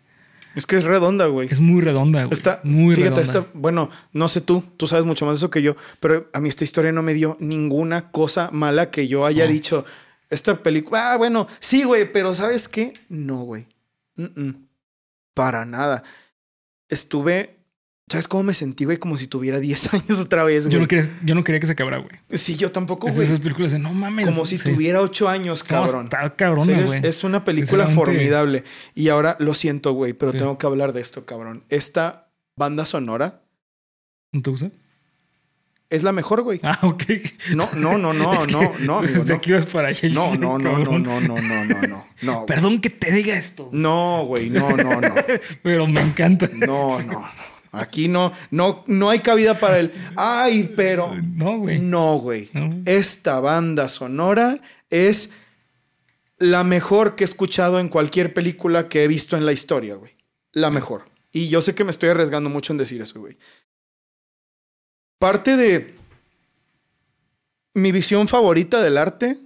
Es que es redonda, güey. Es muy redonda, güey. Está, muy fíjate, redonda. bueno, no sé tú, tú sabes mucho más de eso que yo, pero a mí esta historia no me dio ninguna cosa mala que yo haya dicho. Esta película, ah, bueno, sí, güey, pero ¿sabes qué? No, güey. Para nada. Estuve, ¿sabes cómo me sentí, güey? Como si tuviera 10 años otra vez, güey. Yo no, quería, yo no quería que se acabara, güey. Sí, yo tampoco, Es güey. esas películas de no mames. Como si sí. tuviera 8 años, No, cabrón. Está Serio, es- es, una película formidable. Y ahora lo siento, güey, pero Sí. tengo que hablar de esto, cabrón. Esta banda sonora ¿No te gusta? Es la mejor, güey. Ah, ok. No, no, no, no, Es que no, no, no. que ibas para allá. y No, no, no, no, no, no, no, no, no, no. güey. Perdón que te diga esto, No, güey, no, no, no. pero me encanta. No, no, no. Aquí no, no, no hay cabida para el. Ay, pero. No, güey. No, güey. No. Esta banda sonora es la mejor que he escuchado en cualquier película que he visto en la historia, güey. La mejor. Y yo sé que me estoy arriesgando mucho en decir eso, güey. Parte de mi visión favorita del arte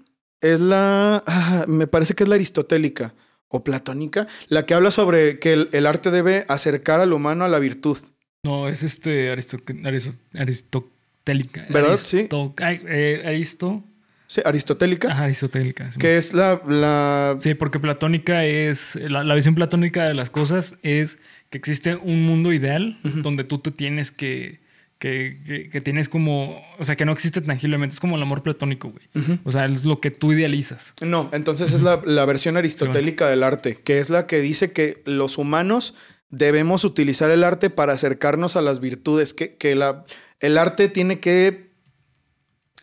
es la. ah, me parece que es la aristotélica o platónica, la que habla sobre que el, el arte debe acercar al humano a la virtud. No, es este aristo, aristo- aristotélica. ¿Verdad? Sí. Ay, eh, aristo. Sí, aristotélica, Ajá, aristotélica. sí. que es la, la Sí, porque platónica es. La, la visión platónica de las cosas es que existe un mundo ideal donde tú te tienes que, que, que. que tienes como. O sea, que no existe tangiblemente. Es como el amor platónico, güey. O sea, es lo que tú idealizas. No, entonces es la, la versión aristotélica del arte, que es la que dice que los humanos debemos utilizar el arte para acercarnos a las virtudes, que, que la, el arte tiene que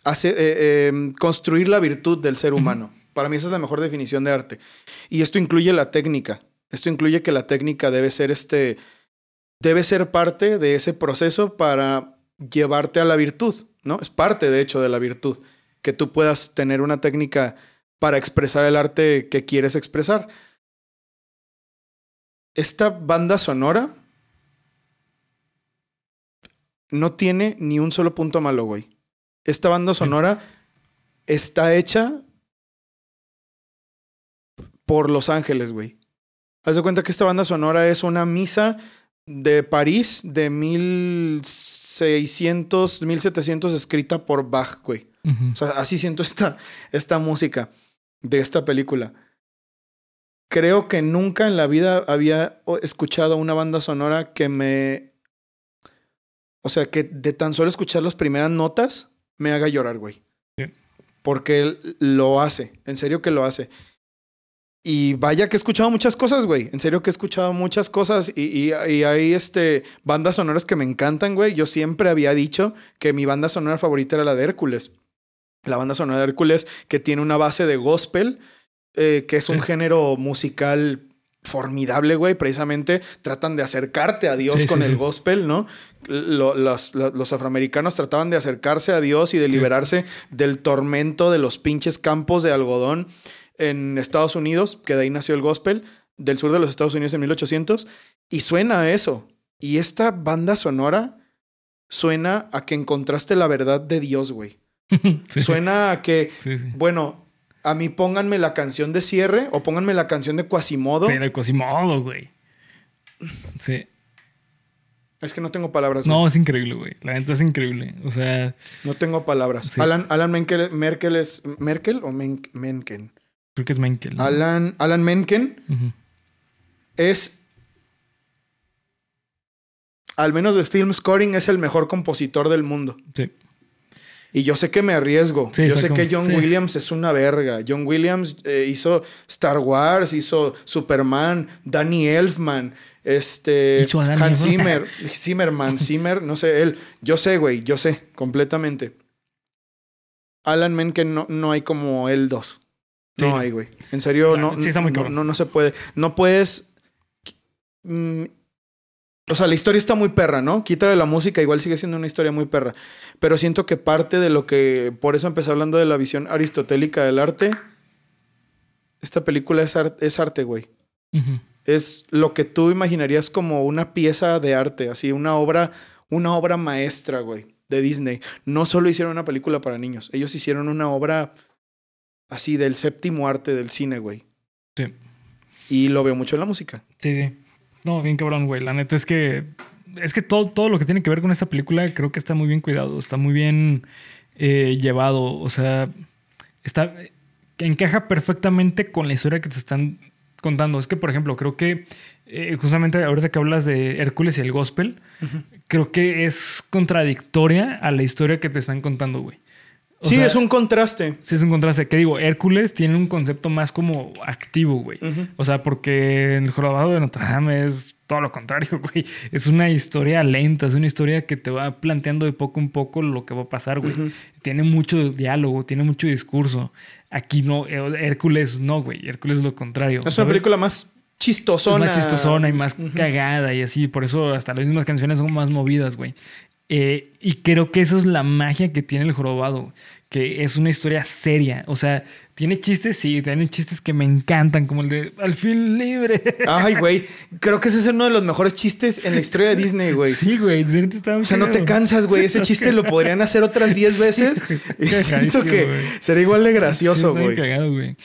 hacer, eh, eh, construir la virtud del ser humano. Para mí esa es la mejor definición de arte. Y esto incluye la técnica. Esto incluye que la técnica debe ser este debe ser parte de ese proceso para llevarte a la virtud, ¿no? Es parte de hecho de la virtud que tú puedas tener una técnica para expresar el arte que quieres expresar. Esta banda sonora no tiene ni un solo punto malo, güey. Esta banda sonora está hecha por Los Ángeles, güey. Haz de cuenta que esta banda sonora es una misa de París de 1600, 1700 escrita por Bach, güey. O sea, así siento esta, esta música de esta película. Creo que nunca en la vida había escuchado una banda sonora que me... O sea, que de tan solo escuchar las primeras notas me haga llorar, güey. Porque él lo hace, en serio que lo hace. Y vaya que he escuchado muchas cosas, güey. En serio que he escuchado muchas cosas y, y, y, hay este, bandas sonoras que me encantan, güey. Yo siempre había dicho que mi banda sonora favorita era la de Hércules. La banda sonora de Hércules que tiene una base de gospel, eh, que es un género musical formidable, güey. Precisamente tratan de acercarte a Dios Sí, con sí, el gospel, ¿no? Lo- los, los- los afroamericanos trataban de acercarse a Dios y de liberarse del tormento de los pinches campos de algodón en Estados Unidos, que de ahí nació el gospel, del sur de los Estados Unidos en 1800, y suena a eso. Y esta banda sonora suena a que encontraste la verdad de Dios, güey. Sí. Suena a que, Sí, sí. bueno, a mí pónganme la canción de cierre o pónganme la canción de Quasimodo. Sí, de Quasimodo, güey. Sí. Es que no tengo palabras. güey. No, es increíble, güey. La neta es increíble. O sea, No tengo palabras. Sí. Alan, Alan Menkel, Merkel es. ¿Merkel o Men- Menken? Creo que es Menkel. ¿no? Alan, Alan Menken es. Al menos de film scoring, es el mejor compositor del mundo. Sí. Y yo sé que me arriesgo. Sí, yo sé que John sí. Williams es una verga. John Williams eh, hizo Star Wars, hizo Superman, Danny Elfman, este Hans. Zimmer, Zimmerman, Zimmer, no sé, él. Yo sé, güey, yo sé, completamente. Alan Menken no, no hay como él dos. No hay, güey. En serio, No, no, sí está muy no, cabrón. no, no se puede. No puedes. mm, o sea, la historia está muy perra, ¿no? Quítale la música, igual sigue siendo una historia muy perra. Pero siento que parte de lo que. Por eso empecé hablando de la visión aristotélica del arte. Esta película es, es arte, güey. Es lo que tú imaginarías como una pieza de arte, así, una obra, una obra maestra, güey, de Disney. No solo hicieron una película para niños, ellos hicieron una obra así del séptimo arte del cine, güey. Sí. Y lo veo mucho en la música. Sí, sí. No, bien cabrón, güey. La neta es que. Es que todo, todo lo que tiene que ver con esta película creo que está muy bien cuidado. Está muy bien eh, llevado. O sea, está. Encaja perfectamente con la historia que te están contando. Es que, por ejemplo, creo que. eh, justamente ahorita que hablas de Hércules y el gospel, creo que es contradictoria a la historia que te están contando, güey. Sí, sea, es un contraste. Sí, es un contraste. Que digo, Hércules tiene un concepto más como activo, güey. O sea, porque el jorobado de Notre Dame es todo lo contrario, güey. Es una historia lenta, es una historia que te va planteando de poco en poco lo que va a pasar, güey. Tiene mucho diálogo, tiene mucho discurso. Aquí no, eh, Hércules no, güey. Hércules es lo contrario. Es una película más Es chistosona. más chistosona y más cagada y así. Por eso hasta las mismas canciones son más movidas, güey. Eh, y creo que eso es la magia que tiene el jorobado, que es una historia seria. O sea, tiene chistes, sí, tiene chistes que me encantan, como el de al fin libre. Ay, güey. Creo que ese es uno de los mejores chistes en la historia de Disney, güey. Sí, güey. O sea, no te cansas, güey. Ese chiste lo podrían hacer otras 10 veces. Y siento que güey. sería igual de gracioso, Sí, güey.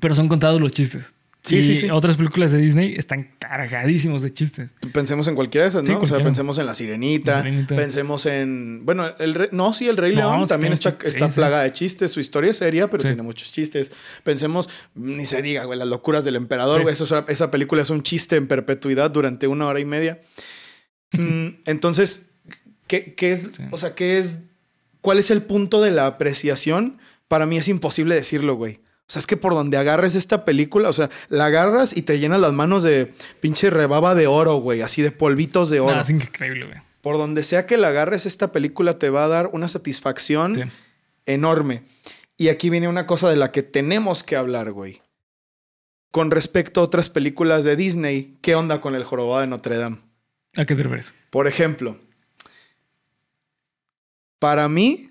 Pero son contados los chistes. Sí, y sí, sí. otras películas de Disney están cargadísimos de chistes. Pensemos en cualquiera de esas, Sí, ¿no? o sea, pensemos en La Sirenita, La Sirenita. pensemos en... Bueno, el Rey- no, sí, El Rey No, León también está, chistes, está sí, sí. plagada de chistes. Su historia es seria, pero tiene muchos chistes. Pensemos, ni se diga, güey, Las locuras del emperador, güey. Eso es una- esa película es un chiste en perpetuidad durante una hora y media. Mm, Entonces, ¿qué, qué es? O sea, ¿qué es? ¿Cuál es el punto de la apreciación? Para mí es imposible decirlo, güey. O sea, es que por donde agarres esta película, o sea, la agarras y te llenas las manos de pinche rebaba de oro, güey, así de polvitos de oro. Es increíble, güey. Por donde sea que la agarres, esta película te va a dar una satisfacción Sí. enorme. Y aquí viene una cosa de la que tenemos que hablar, güey. Con respecto a otras películas de Disney, ¿qué onda con el jorobado de Notre Dame? ¿A qué te refieres? Por ejemplo, para mí,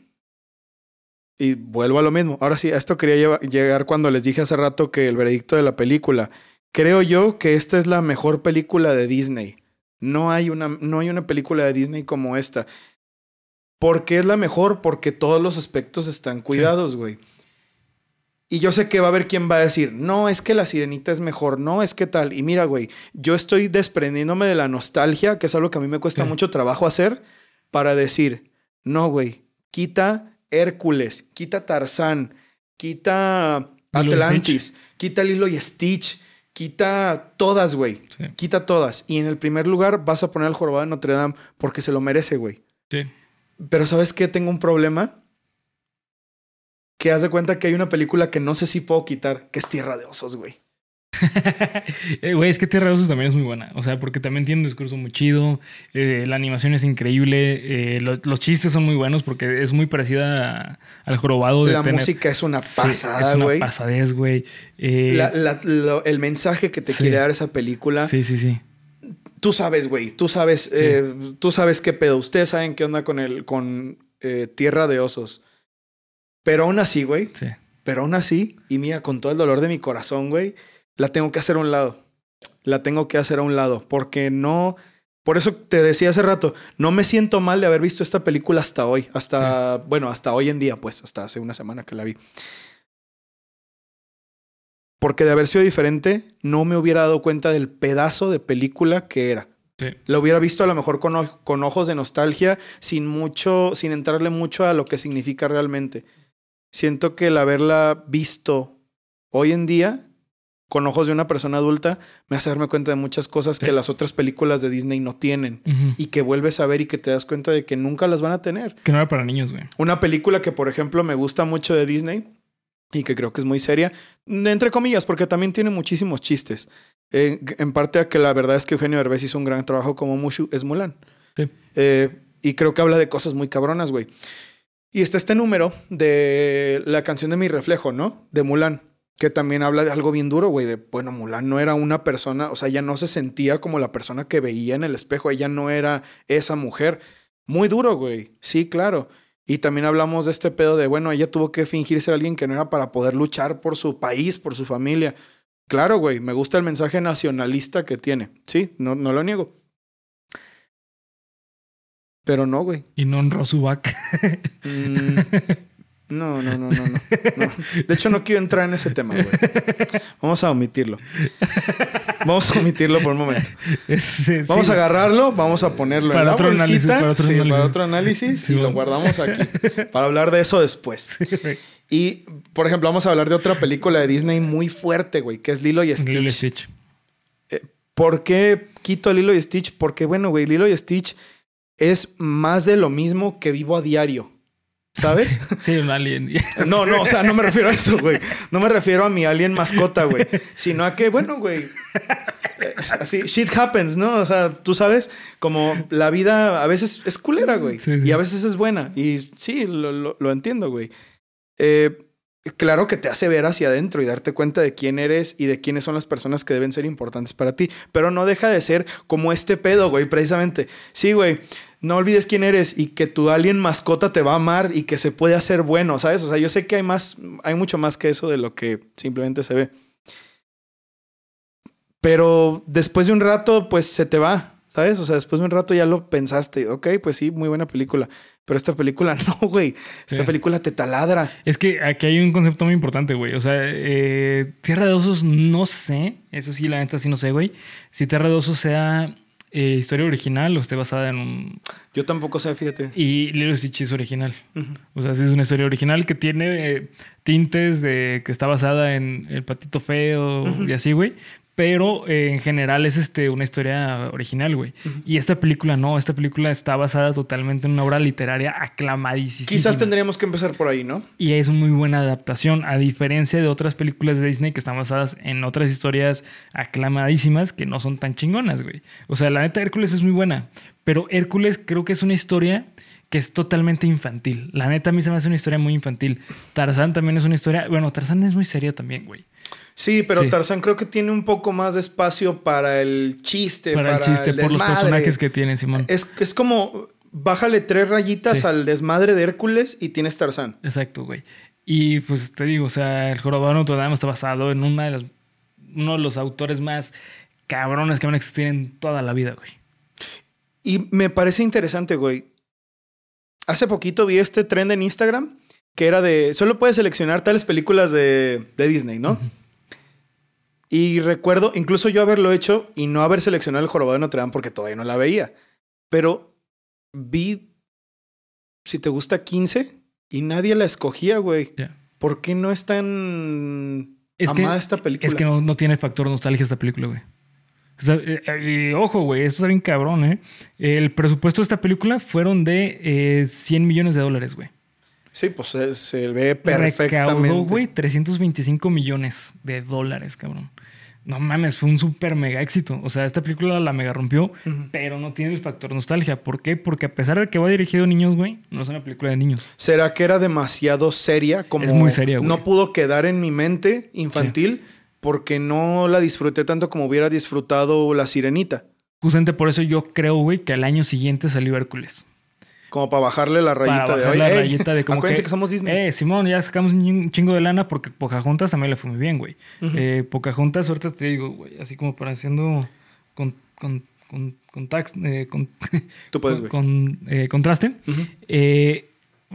y vuelvo a lo mismo, ahora sí, a esto quería llegar cuando les dije hace rato que el veredicto de la película, creo yo que esta es la mejor película de Disney. No hay una, no hay una película de Disney como esta. ¿Por qué es la mejor? Porque todos los aspectos están cuidados, güey. Y yo sé que va a haber quien va a decir, no, es que la sirenita es mejor, no, es que tal. Y mira, güey, yo estoy desprendiéndome de la nostalgia, que es algo que a mí me cuesta Sí. mucho trabajo hacer, para decir, no, güey, quita Hércules, quita Tarzán, quita Atlantis, quita Lilo y Stitch, quita todas, güey. Sí. Quita todas. Y en el primer lugar vas a poner al jorobado de Notre Dame porque se lo merece, güey. Sí. Pero ¿sabes qué? Tengo un problema. Que haz de cuenta que hay una película que no sé si puedo quitar, que es Tierra de Osos, güey. Eh, Güey, es que Tierra de Osos también es muy buena. O sea, porque también tiene un discurso muy chido. eh, la animación es increíble. eh, lo- los chistes son muy buenos porque es muy parecida a- al jorobado de La tener- música es una Sí, pasada, es una güey. pasadez, güey. Eh, La- la- lo- el mensaje que te Sí. quiere dar esa película. sí, sí, sí. Tú sabes, güey. Tú sabes, tú sabes qué pedo. Ustedes saben qué onda con el, con Tierra de Osos. Pero aún así, güey. Sí. Pero aún así, y mira, con todo el dolor de mi corazón, güey, la tengo que hacer a un lado. La tengo que hacer a un lado. Porque no. Por eso te decía hace rato, no me siento mal de haber visto esta película hasta hoy. Hasta, bueno, hasta hoy en día, pues, hasta hace una semana que la vi. Porque de haber sido diferente, no me hubiera dado cuenta del pedazo de película que era. Sí. Lo hubiera visto a lo mejor con, con ojos de nostalgia, sin mucho, sin entrarle mucho a lo que significa realmente. Siento que el haberla visto hoy en día, con ojos de una persona adulta, me hace darme cuenta de muchas cosas Sí. que las otras películas de Disney no tienen. Y que vuelves a ver y que te das cuenta de que nunca las van a tener. Que no era para niños, güey. Una película que, por ejemplo, me gusta mucho de Disney y que creo que es muy seria, entre comillas, porque también tiene muchísimos chistes. Eh, en parte a que la verdad es que Eugenio Derbez hizo un gran trabajo como Mushu, es Mulan. Sí. Eh, y creo que habla de cosas muy cabronas, güey. Y está este número de la canción de Mi Reflejo, ¿no? De Mulan. Que también habla de algo bien duro, güey. De, bueno, Mulan no era una persona, o sea, ella no se sentía como la persona que veía en el espejo. Ella no era esa mujer. Muy duro, güey. Sí, claro. Y también hablamos de este pedo de, bueno, ella tuvo que fingir ser alguien que no era para poder luchar por su país, por su familia. Claro, güey, me gusta el mensaje nacionalista que tiene. Sí, no, no lo niego. Pero no, güey. Y no honró su vaca. Mm, no, no, no, no, no, no. De hecho, no quiero entrar en ese tema, güey. Vamos a omitirlo. Vamos a omitirlo por un momento. Vamos sí. a agarrarlo, vamos a ponerlo Para en la otro análisis, bolsita. para otro sí, análisis. para otro análisis y lo guardamos aquí para hablar de eso después. Y, por ejemplo, vamos a hablar de otra película de Disney muy fuerte, güey, que es Lilo y Stitch. Lilo y Stitch. ¿Por qué quito Lilo y Stitch? Porque, bueno, güey, Lilo y Stitch es más de lo mismo que vivo a diario. ¿Sabes? Sí, un alien. No, no, o sea, no me refiero a eso, güey. No me refiero a mi alien mascota, güey. Sino a que, bueno, güey. eh, Así, shit happens, ¿no? O sea, tú sabes, como la vida a veces es culera, güey. Sí, sí. Y a veces es buena. Y sí, lo, lo- lo entiendo, güey. Eh, claro que te hace ver hacia adentro y darte cuenta de quién eres y de quiénes son las personas que deben ser importantes para ti. Pero no deja de ser como este pedo, güey, precisamente. Sí, güey. No olvides quién eres y que tu alien mascota te va a amar y que se puede hacer bueno, ¿sabes? O sea, yo sé que hay más, hay mucho más que eso de lo que simplemente se ve. Pero después de un rato, pues se te va, ¿sabes? O sea, después de un rato ya lo pensaste. Ok, pues sí, muy buena película. Pero esta película no, güey. Esta Sí. película te taladra. Es que aquí hay un concepto muy importante, güey. O sea, eh, Tierra de Osos, no sé. Eso sí, la neta sí no sé, güey. Si Tierra de Osos sea eh, historia original o esté basada en un... Yo tampoco sé, fíjate. Y Lilo Stitch es original. O sea, sí es una historia original que tiene eh, tintes de que está basada en El Patito Feo y así, güey. Pero eh, en general es este, una historia original, güey. Y esta película no. Esta película está basada totalmente en una obra literaria aclamadísima. Quizás tendríamos que empezar por ahí, ¿no? Y es muy buena adaptación, a diferencia de otras películas de Disney que están basadas en otras historias aclamadísimas que no son tan chingonas, güey. O sea, la neta, Hércules es muy buena, pero Hércules creo que es una historia que es totalmente infantil. La neta, a mí se me hace una historia muy infantil. Tarzán también es una historia. Bueno, Tarzán es muy serio también, güey. Sí, pero Sí. Tarzán creo que tiene un poco más de espacio para el chiste, Para, para, el chiste, por los personajes que tienen, Simón. Es, es como bájale tres rayitas Sí. al desmadre de Hércules y tienes Tarzán. Exacto, güey. Y pues te digo, o sea, el jorobado de Notre Dame está basado en una de las, uno de los autores más cabrones que van a existir en toda la vida, güey. Y me parece interesante, güey. Hace poquito vi este trend en Instagram que era de solo puedes seleccionar tales películas de, de Disney, ¿no? Y recuerdo incluso yo haberlo hecho y no haber seleccionado el jorobado de Notre Dame porque todavía no la veía. Pero vi, si te gusta, 15 y nadie la escogía, güey. Ya. ¿Por qué no es tan Es que- amada esta película? Es que no, no tiene factor nostalgia esta película, güey. O sea, eh, eh, ojo, güey, esto está bien cabrón, ¿eh? El presupuesto de esta película fueron de eh, 100 millones de dólares, güey. Sí, pues se, se ve Recaudó, perfectamente. güey, 325 millones de dólares, cabrón. No mames, fue un súper mega éxito. O sea, esta película la mega rompió, pero no tiene el factor nostalgia. ¿Por qué? Porque a pesar de que va dirigido a niños, güey, no es una película de niños. ¿Será que era demasiado seria? Como Es muy seria, güey. No pudo quedar en mi mente infantil porque no la disfruté tanto como hubiera disfrutado La Sirenita. Justamente por eso yo creo, güey, que al año siguiente salió Hércules. Como para bajarle la rayita Para de bajar "Oye, la ey, rayita de como acuérdense que, que, somos Disney. Eh, Simón, ya sacamos un chingo de lana porque Pocahontas también le fue muy bien, güey. Ujú. Eh, Pocahontas, ahorita te digo, güey, así como para haciendo con, con, con, con tax- eh, con- Tú puedes, con- güey. con, eh, contraste. Eh,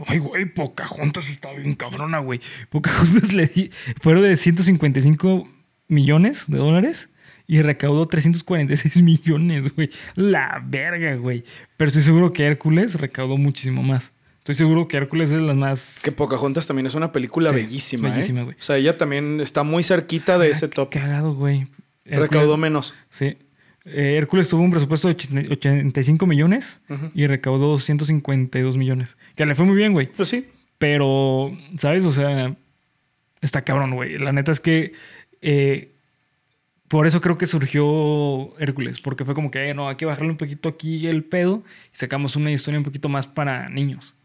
ay, güey, Pocahontas está bien cabrona, güey. Pocahontas le di, fueron de 155 millones de dólares y recaudó 346 millones, güey. La verga, güey. Pero estoy seguro que Hércules recaudó muchísimo más. Estoy seguro que Hércules es las más... Que Pocahontas también es una película Sí, bellísima, bellísima, ¿eh? güey. O sea, ella también está muy cerquita de Ah, ese qué top. Cagado, güey. Recaudó menos. Sí. Eh, Hércules tuvo un presupuesto de 80 85 millones Ujú. y recaudó 152 millones. Que le fue muy bien, güey. Pues sí. Pero, ¿sabes? O sea, está cabrón, güey. La neta es que eh, por eso creo que surgió Hércules, porque fue como que, eh, no, hay que bajarle un poquito aquí el pedo y sacamos una historia un poquito más para niños.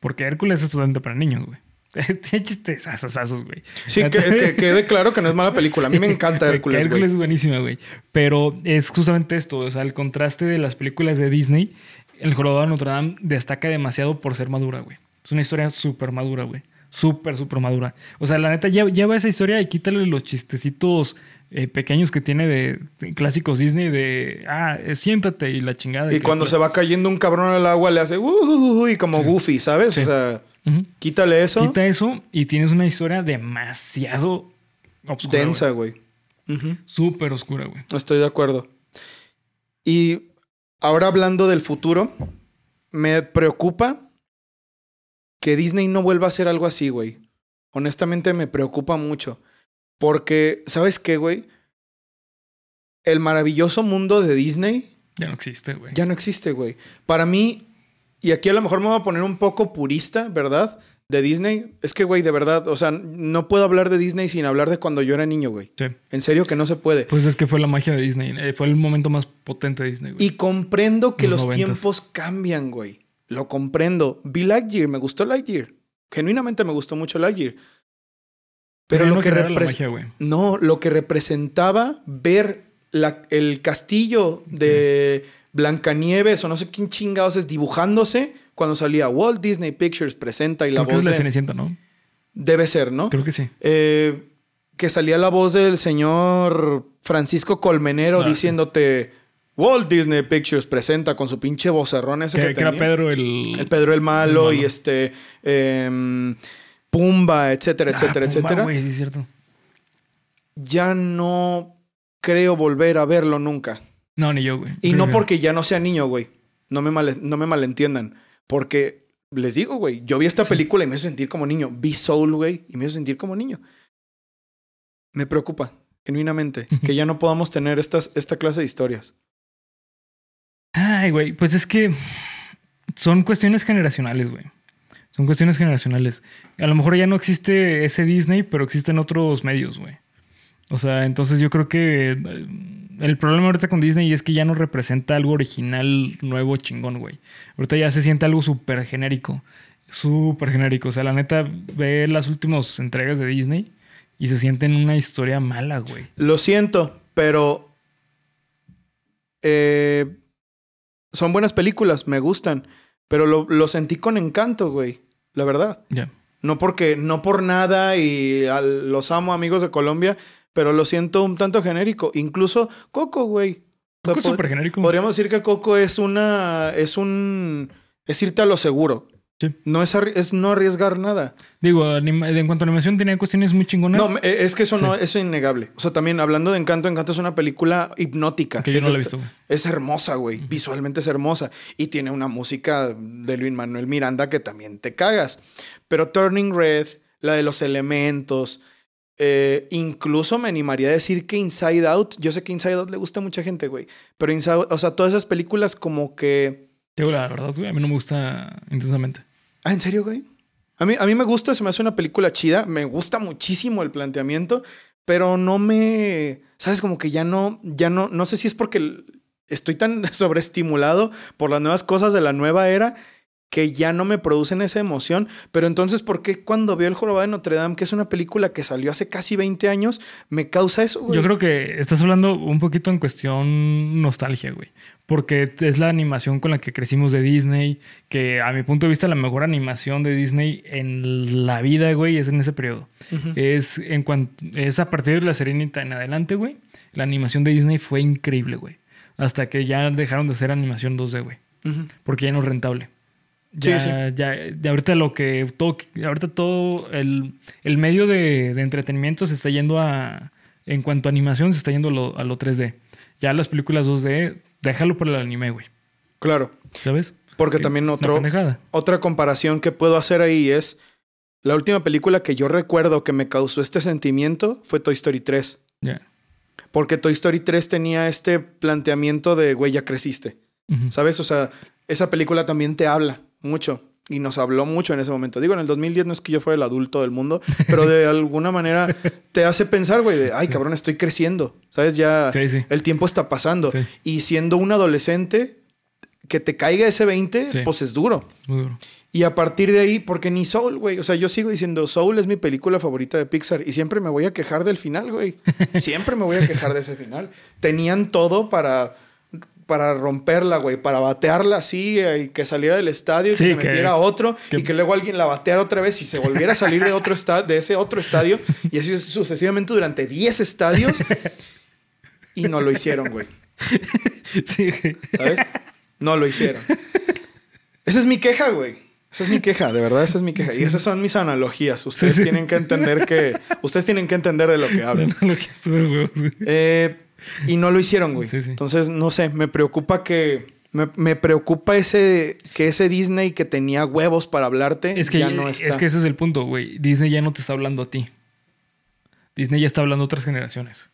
Porque Hércules es totalmente para niños, güey. Tiene chistes asasazos, güey. Sí, que, que quede claro que no es mala película. A mí me encanta Hércules, Hércules güey. es buenísima, güey. Pero es justamente esto, o sea, el contraste de las películas de Disney, El Jorobado de Notre Dame destaca demasiado por ser madura, güey. Es una historia súper madura, güey. Súper, súper madura. O sea, la neta, lle- lleva esa historia y quítale los chistecitos eh, pequeños que tiene de, de clásicos Disney de, ah, eh, siéntate y la chingada. Y cuando se va cayendo un cabrón al agua le hace uh, y como Goofy, ¿sabes? Sí. O sea, quítale eso. Quita eso y tienes una historia demasiado oscura. densa, güey. Súper oscura, güey. Estoy de acuerdo. Y ahora hablando del futuro, me preocupa que Disney no vuelva a hacer algo así, güey. Honestamente me preocupa mucho. Porque, ¿sabes qué, güey? El maravilloso mundo de Disney Ya no existe, güey. ya no existe, güey. Para mí, y aquí a lo mejor me voy a poner un poco purista, ¿verdad? De Disney. Es que, güey, de verdad, o sea, no puedo hablar de Disney sin hablar de cuando yo era niño, güey. Sí. En serio que no se puede. Pues es que fue la magia de Disney. eh, Fue el momento más potente de Disney, güey. Y comprendo que Los los, tiempos cambian, güey. Lo comprendo. Vi Lightyear, me gustó Lightyear. Genuinamente me gustó mucho Lightyear. Pero lo que genera la repres- magia, güey. No, lo que representaba ver la- el castillo de Blancanieves o no sé quién chingados es dibujándose cuando salía Walt Disney Pictures presenta y la Creo que voz es la de- Cenicienta, ¿no? debe ser, ¿no? Creo que sí. Eh, que salía la voz del señor Francisco Colmenero Ah, diciéndote Walt Disney Pictures presenta con su pinche vocerrón ese que, Que, que era tenía. Pedro el... El Pedro el Malo, El malo. y este em, Pumba, etcétera, Ah, etcétera, Pumba, etcétera. güey, sí, es cierto. Ya no creo volver a verlo nunca. No, ni yo, güey. Y Creo no que- porque ya no sea niño, güey. No me, mal- no me malentiendan. Porque les digo, güey, yo vi esta película y me hizo sentir como niño. Vi Soul, güey, y me hizo sentir como niño. Me preocupa, genuinamente, que ya no podamos tener estas, esta clase de historias. Ay, güey, pues es que son cuestiones generacionales, güey. Son cuestiones generacionales. A lo mejor ya no existe ese Disney, pero existen otros medios, güey. O sea, entonces yo creo que eh, el problema ahorita con Disney es que ya no representa algo original, nuevo, chingón, güey. Ahorita ya se siente algo súper genérico. Súper genérico. O sea, la neta, ve las últimas entregas de Disney y se siente en una historia mala, güey. Lo siento, pero. eh, son buenas películas, me gustan. Pero lo sentí con encanto, güey. La verdad. Ya. No porque, no por nada y al- los amo amigos de Colombia, pero lo siento un tanto genérico. Incluso Coco, güey. O sea, Coco es pod- súper genérico. Podríamos decir que Coco es una, es un, es irte a lo seguro. Sí. No es, es no arriesgar nada. Digo, en cuanto a animación, tenía cuestiones muy chingonas. No, me- es que eso no, eso es innegable. O sea, también hablando de Encanto, Encanto es una película hipnótica. que yo Es no la he visto. Es hermosa, güey. Visualmente es hermosa. Y tiene una música de Luis Manuel Miranda que también te cagas. Pero Turning Red, la de los elementos, eh, incluso me animaría a decir que Inside Out, yo sé que Inside Out le gusta a mucha gente, güey. Pero Inside, o sea, todas esas películas como que... Digo, la verdad, güey, a mí no me gusta intensamente. Ah, ¿en serio, güey? A mí, a mí me gusta, se me hace una película chida. Me gusta muchísimo el planteamiento, pero no me. ¿Sabes? Como que ya no, ya no. No sé si es porque estoy tan sobreestimulado por las nuevas cosas de la nueva era que ya no me producen esa emoción. Pero entonces, ¿por qué cuando veo El Jorobado de Notre Dame, que es una película que salió hace casi 20 años, me causa eso, güey? Yo creo que estás hablando un poquito en cuestión nostalgia, güey. Porque es la animación con la que crecimos de Disney, que a mi punto de vista la mejor animación de Disney en la vida, güey, es en ese periodo. Es en cuanto es a partir de la Serenita en adelante, güey. La animación de Disney fue increíble, güey. Hasta que ya dejaron de hacer animación 2D, güey. Porque ya no es rentable. Ya, sí. ya, ya ahorita lo que todo, ahorita todo el, el medio de, de entretenimiento se está yendo a, en cuanto a animación, se está yendo a lo, a lo 3D. Ya las películas 2D, déjalo por el anime, güey. Claro. ¿Sabes? Porque Sí, también otro. Otra comparación que puedo hacer ahí es la última película que yo recuerdo que me causó este sentimiento fue Toy Story 3. Ya. Porque Toy Story 3 tenía este planteamiento de, güey, ya creciste. ¿Sabes? O sea, esa película también te habla mucho. Y nos habló mucho en ese momento. Digo, en el 2010 no es que yo fuera el adulto del mundo, pero de alguna manera te hace pensar, güey, de, ay, cabrón, estoy creciendo. ¿Sabes? Ya Sí, sí. el tiempo está pasando. Sí. Y siendo un adolescente, que te caiga ese 20, Sí. pues es duro. Muy duro. Y a partir de ahí, porque ni Soul, güey. O sea, yo sigo diciendo, Soul es mi película favorita de Pixar. Y siempre me voy a quejar del final, güey. Siempre me voy a quejar de ese final. Tenían todo para, para romperla, güey. Para batearla así eh, y que saliera del estadio y Sí, que se metiera a otro. que- Y que luego alguien la bateara otra vez y se volviera a salir de, otro de ese otro estadio. Y así sucesivamente durante 10 estadios. Y no lo hicieron, güey. Sí, güey. ¿Sabes? No lo hicieron. Esa es mi queja, güey. Esa es mi queja, de verdad, esa es mi queja. Y esas son mis analogías. Ustedes Sí, sí. tienen que entender que. Ustedes tienen que entender de lo que güey. Eh, y no lo hicieron, güey. Sí, sí. Entonces, no sé, me preocupa que. Me, me preocupa ese. que ese Disney que tenía huevos para hablarte. Es que, ya no está. es que ese es el punto, güey. Disney ya no te está hablando a ti. Disney ya está hablando a otras generaciones.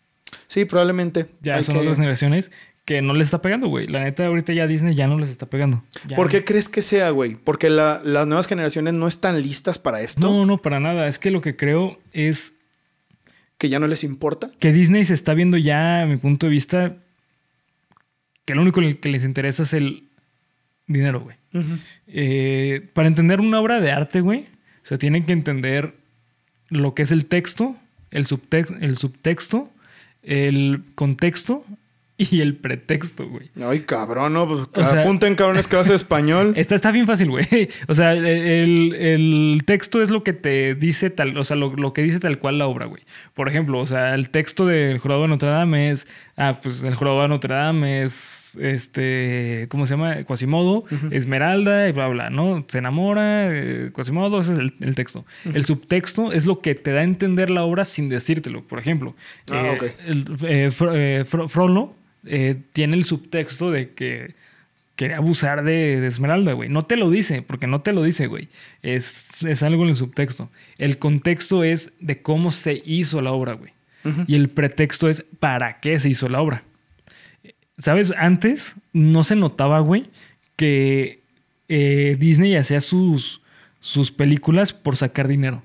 Sí, probablemente. Ya Hay son que- otras generaciones que no les está pegando, güey. La neta, ahorita ya Disney ya no les está pegando. Ya ¿Por no. qué crees que sea, güey? Porque la- las nuevas generaciones no están listas para esto. No, no, para nada. Es que lo que creo es Que ya no les importa. que Disney se está viendo ya, a mi punto de vista, que lo único que les interesa es el dinero, güey. Eh, para entender una obra de arte, güey, se tienen que entender lo que es el texto, el, el subtexto, el contexto y el pretexto, güey. Ay, cabrón, no. Pues, O sea- apunten, cabrones, clase de español. Está, está bien fácil, güey. O sea, el, el- texto es lo que te dice tal, o sea, lo, lo que dice tal cual la obra, güey. Por ejemplo, o sea, el texto del Jorobado de Notre Dame es, ah, pues el Jorobado de Notre Dame es, este, ¿cómo se llama? Quasimodo, Esmeralda y bla, bla, ¿no? Se enamora, eh, Quasimodo, ese es el, el texto. El subtexto es lo que te da a entender la obra sin decírtelo. Por ejemplo, Ah, eh, ok. el, eh, Fro- eh, Fro- Frollo eh, tiene el subtexto de que quería abusar de, de Esmeralda, güey. No te lo dice, porque no te lo dice, güey. Es, es algo en el subtexto. El contexto es de cómo se hizo la obra, güey. Y el pretexto es para qué se hizo la obra. ¿Sabes? Antes no se notaba, güey, que eh, Disney hacía sus, sus películas por sacar dinero.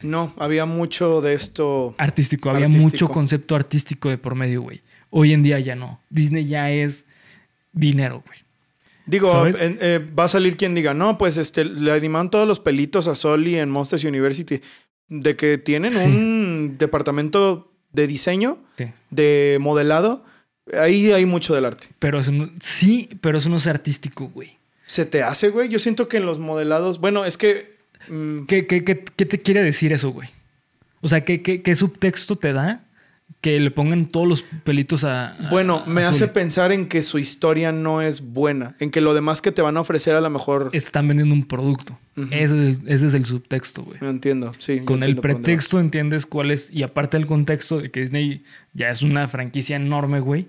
No, había mucho de esto. Artístico, había Artístico. mucho concepto artístico de por medio, güey. Hoy en día ya no. Disney ya es dinero, güey. Digo, eh, va a salir quien diga, no, pues este, le animaron todos los pelitos a Soli en Monsters University. De que tienen Sí. un departamento de diseño, Sí. de modelado. Ahí hay mucho del arte. Pero eso no- sí, pero eso no es artístico, güey. ¿Se te hace, güey? Yo siento que en los modelados. Bueno, es que. mm, ¿Qué, qué, qué, qué te quiere decir eso, güey? O sea, ¿qué, qué, qué subtexto te da que le pongan todos los pelitos a. a- bueno, me hace pensar en que su historia no es buena. En que lo demás que te van a ofrecer a lo mejor. Están vendiendo un producto. Ese, es, ese es el subtexto, güey. Entiendo, sí. Con el entiendo pretexto entiendes cuál es. Y aparte del contexto de que Disney ya es una franquicia enorme, güey.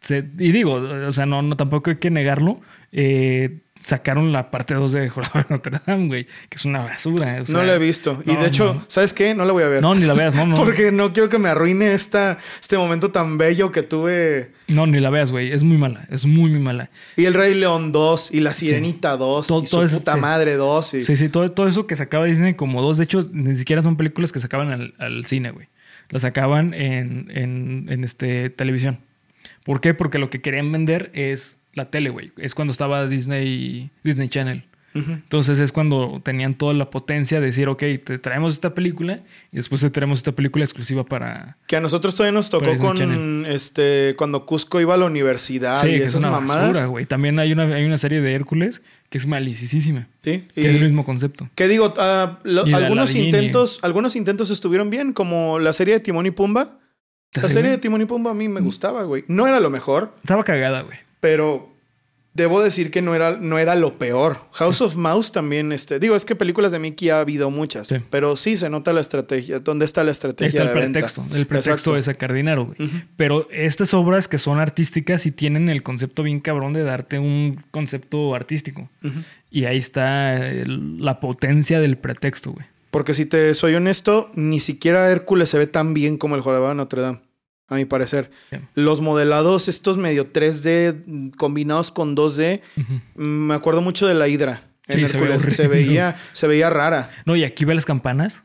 Se- y digo, o sea, no, no tampoco hay que negarlo. eh, sacaron la parte 2 de Jorobado de Notre Dame, güey, que es una basura. o sea, no la he visto. Y de hecho, no. ¿sabes qué? No la voy a ver. No, ni la veas, no, no. Porque no quiero que me arruine esta, este momento tan bello que tuve. No, ni la veas, güey. Es muy mala. Es muy, muy mala. Y el Rey León 2 y la Sirenita 2 Todo- y su todo eso, puta sí. madre 2. Y... Sí, sí, todo, todo eso que sacaba Disney como dos. De hecho, ni siquiera son películas que sacaban al, al cine, güey. Las sacaban en, en, en este, televisión. ¿Por qué? Porque lo que querían vender es la tele, güey. Es cuando estaba Disney, Disney Channel. Entonces es cuando tenían toda la potencia de decir, ok, te traemos esta película y después te traemos esta película exclusiva para... Que a nosotros todavía nos tocó con Channel. este cuando Cusco iba a la universidad sí, y que es esas una mamadas. basura, güey. También hay una, hay una serie de Hércules que es malicísima. Sí, Que es el mismo concepto. Que digo, ah, lo- algunos intentos, algunos intentos estuvieron bien, como la serie de Timón y Pumba. La ¿Estás serie de? Timón y Pumba a mí me gustaba, güey. No era lo mejor, Estaba cagada, güey. pero debo decir que no era, no era lo peor. House of Mouse también, este, digo, es que películas de Mickey ha habido muchas, Sí. pero sí se nota la estrategia. ¿Dónde está la Ahí estrategia está el de venta? pretexto. El pretexto Exacto. de sacar dinero, güey. Pero estas obras que son artísticas sí tienen el concepto bien cabrón de darte un concepto artístico. Y ahí está el- la potencia del pretexto, güey. Porque si te soy honesto, ni siquiera Hércules se ve tan bien como el Jorobado de Notre Dame, a mi parecer. Sí. Los modelados, estos medio 3D mm, combinados con 2D, Ujú. mm, me acuerdo mucho de la Hidra. En Sí, se ve Hércules se, horrible. veía, se veía rara. No, y aquí ve las campanas.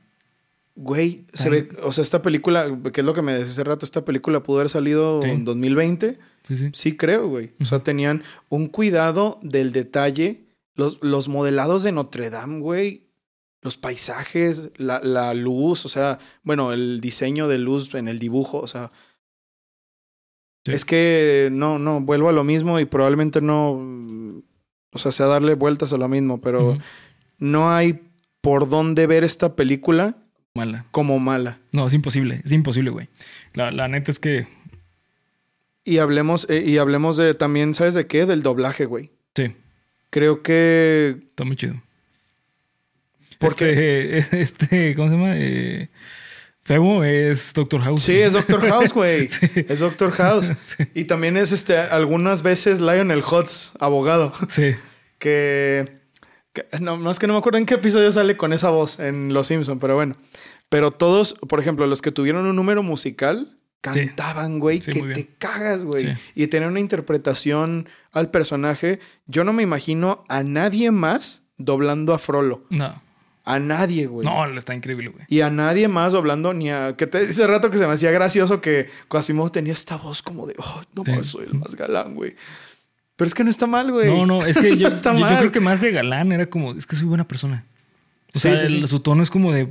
Güey, se Ay. ve, o sea, esta película, que es lo que me decía hace rato, esta película pudo haber salido Sí. en 2020. Sí, sí. Sí, creo, güey. O sea, tenían un cuidado del detalle. Los, los modelados de Notre Dame, güey. Los paisajes, la, la luz, o sea, bueno, el diseño de luz en el dibujo, o sea. Sí. Es que no, no, vuelvo a lo mismo y probablemente no. O sea, sea darle vueltas a lo mismo, pero no hay por dónde ver esta película Mala. como mala. No, es imposible. Es imposible, güey. La, la neta es que Y hablemos, eh, y hablemos de también, ¿sabes de qué? Del doblaje, güey. sí, Creo que está muy chido. Porque- Este, este, ¿cómo se llama? Eh, Febo es Doctor House. Sí, es Doctor House, güey. Sí. Es Doctor House. Sí. Y también es este, algunas veces Lionel Hutz, abogado, Sí. que, que- no, no es que no me acuerdo en qué episodio sale con esa voz en Los Simpson, pero bueno. Pero todos, por ejemplo, los que tuvieron un número musical cantaban, güey, Sí, que te cagas, güey. Y tener una interpretación al personaje. Yo no me imagino a nadie más doblando a Frollo. No. A nadie, güey. No, está increíble, güey. Y a nadie más doblando ni a... Que te dice rato que se me hacía gracioso que Quasimodo tenía esta voz como de... Oh, no Sí. soy el más galán, güey. Pero es que no está mal, güey. No, no, es que yo, No está yo- yo mal. creo que más de galán era como, es que soy buena persona. O Sí, sea, sí, el- sí. su tono es como de,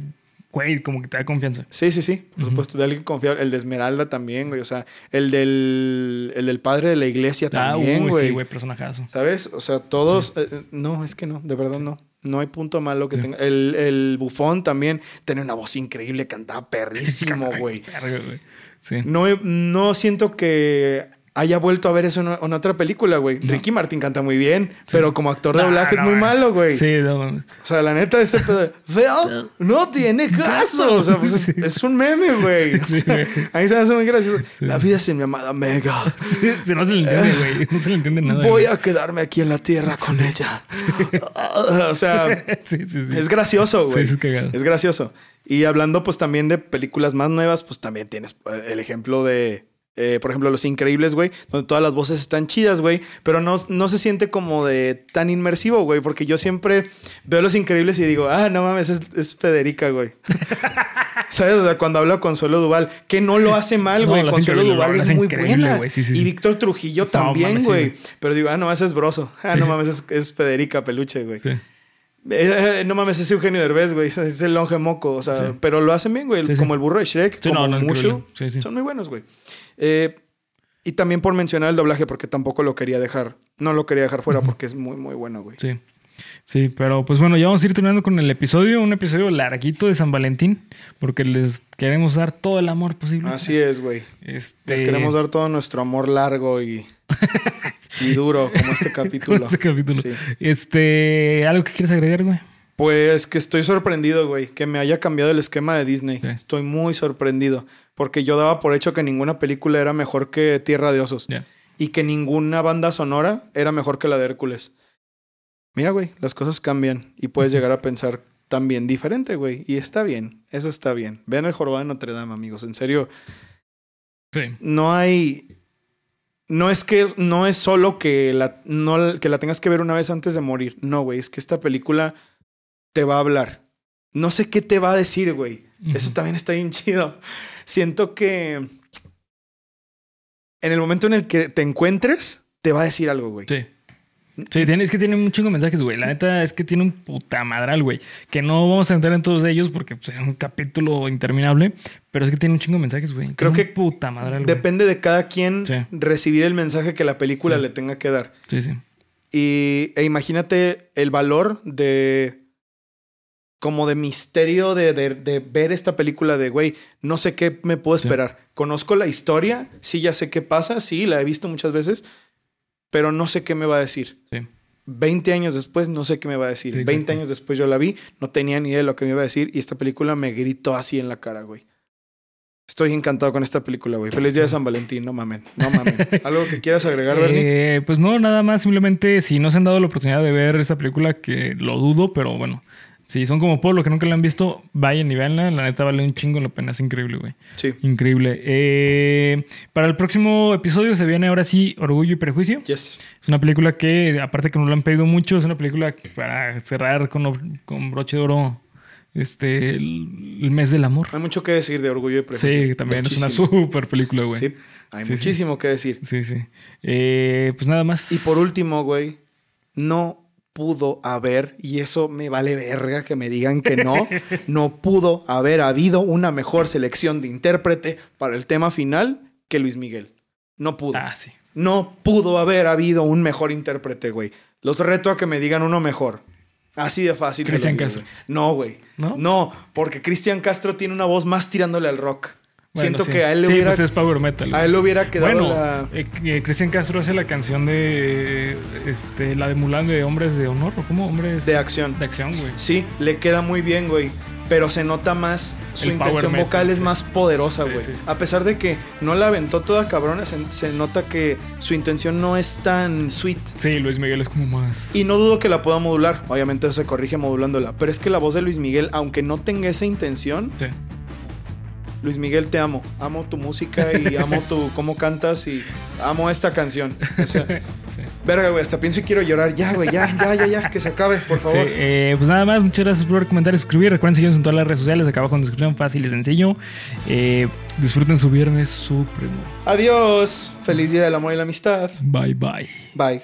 güey, como que te da confianza. Sí, sí, sí. Por supuesto, de alguien confiable. El de Esmeralda también, güey. O sea, el del, el del padre de la iglesia Ah, también, uy, güey. sí, güey, personajazo. ¿Sabes? O sea, todos... eh, eh, no, es que no. De verdad no. No hay punto malo que Sí. tenga. El, el bufón también tenía una voz increíble. Cantaba perrísimo, güey. Sí. No, no siento que haya vuelto a ver eso en, en otra película, güey. No. Ricky Martin canta muy bien, pero como actor de No, doblaje no, es muy malo, güey. Sí, no. O sea, la neta, ese pedo de, Phil, no tiene caso. O sea, pues es, es un meme, güey. O Sí, sea, a mí se me hace muy gracioso. La vida sin mi amada Mega. Sí, sí, no se le entiende, güey. No se le entiende nada. Voy güey. a quedarme aquí en la tierra con ella. o sea, Sí, sí, sí. es gracioso, güey. sí, es cagado. Es gracioso. Y hablando, pues también de películas más nuevas, pues también tienes el ejemplo de eh, por ejemplo, Los Increíbles, güey, donde todas las voces están chidas, güey, pero no, no se siente como de tan inmersivo, güey, porque yo siempre veo Los Increíbles y digo, ah, no mames, es, es Federica, güey. ¿Sabes? O sea, cuando habla Consuelo Duval, que no lo hace mal, No, güey. hace Consuelo Duval es muy buena. güey, sí, sí, y. Víctor Trujillo también, güey. Pero digo, ah, no, ese es broso. Ah, no mames, es, es Federica Peluche, güey. Eh, eh, no mames, es Eugenio Derbez, güey. Es- el longe moco. O sea, Sí. pero lo hacen bien, güey. Sí. Como el burro de Shrek, Sí, como no, no, Mushu. Son muy buenos, güey. Eh, y también por mencionar el doblaje, porque tampoco lo quería dejar. No lo quería dejar fuera porque es muy, muy bueno, güey. Sí. Sí, pero pues bueno, ya vamos a ir terminando con el episodio, un episodio larguito de San Valentín, porque les queremos dar todo el amor posible. Así es, güey. Este, Les queremos dar todo nuestro amor largo y, y duro, como este capítulo. este capítulo. Sí. Este, ¿algo que quieres agregar, güey? Pues que estoy sorprendido, güey, que me haya cambiado el esquema de Disney. Sí. Estoy muy sorprendido, porque yo daba por hecho que ninguna película era mejor que Tierra de Osos y que ninguna banda sonora era mejor que la de Hércules. Mira, güey, las cosas cambian y puedes llegar a pensar también diferente, güey, y está bien, eso está bien. Vean el jorobado de Notre Dame, amigos, en serio, Sí. no hay no es que no es solo que la no que la tengas que ver una vez antes de morir. No, güey, es que esta película te va a hablar. No sé qué te va a decir, güey. Eso también está bien chido. Siento que en el momento en el que te encuentres te va a decir algo, güey. Sí. Sí, tiene, es que tiene un chingo de mensajes, güey. La neta es que tiene un puta madral, güey. Que no vamos a entrar en todos ellos porque pues, es un capítulo interminable. Pero es que tiene un chingo de mensajes, güey. Creo Tiene que puta madral, güey. Depende de cada quien Sí. recibir el mensaje que la película Sí. le tenga que dar. Sí, sí. Y e imagínate el valor de. como de misterio de, de- de ver esta película de, güey, no sé qué me puedo Sí. esperar. Conozco la historia, sí, ya sé qué pasa, sí, la he visto muchas veces, pero no sé qué me va a decir. Sí. 20 años después, no sé qué me va a decir. Sí, 20 exacto. años después yo la vi, no tenía ni idea de lo que me iba a decir y esta película me gritó así en la cara, güey. Estoy encantado con esta película, güey. Feliz día de San Valentín, no mamen, no mamen. ¿Algo que quieras agregar, Bernie? Eh, pues no, nada más. Simplemente si no se han dado la oportunidad de ver esta película, que lo dudo, pero bueno. Si son como Pablo que nunca la han visto, vayan y veanla. La neta vale un chingo la pena. Es increíble, güey. Sí. Increíble. Eh, para el próximo episodio se viene ahora sí Orgullo y Prejuicio. Yes. Es una película que, aparte que nos lo han pedido mucho, es una película para cerrar con, con broche de oro este, el, el mes del amor. Hay mucho que decir de Orgullo y Prejuicio. Sí, también es una super película, güey. Sí, hay Sí, sí. muchísimo que decir. Sí, sí. Eh, pues nada más. Y por último, güey, no pudo haber, y eso me vale verga que me digan que no, no pudo haber habido una mejor selección de intérprete para el tema final que Luis Miguel. No pudo. Ah, sí. No pudo haber habido un mejor intérprete, güey. Los reto a que me digan uno mejor. Así de fácil. Cristian Castro. No, güey. ¿No? ¿No? porque Cristian Castro tiene una voz más tirándole al rock. Bueno, Siento sí. que a él le Sí, hubiera, pues es power metal. a él le hubiera quedado bueno, la... eh, eh, Cristian Castro hace la canción de este, la de Mulan de Hombres de Honor, ¿o cómo? Hombres De acción. De acción, güey. Sí, le queda muy bien, güey. Pero se nota más, su El intención metal, vocal es más poderosa, Sí, güey. sí. A pesar de que no la aventó toda cabrona, se, se nota que su intención no es tan sweet. Sí, Luis Miguel es como más. Y no dudo que la pueda modular. Obviamente eso se corrige modulándola. Pero es que la voz de Luis Miguel, aunque no tenga esa intención, Sí. Luis Miguel, te amo. Amo tu música y amo tu cómo cantas y amo esta canción. O sea, Sí. verga, güey, hasta pienso y quiero llorar. Ya, güey, ya, ya, ya, ya, que se acabe, por Sí, favor. eh, pues nada más, muchas gracias por comentar y suscribir. Recuerden seguirnos en todas las redes sociales, acá abajo en la descripción, fácil y sencillo. Eh, disfruten su viernes supremo. Adiós. Feliz día del amor y la amistad. Bye bye. Bye.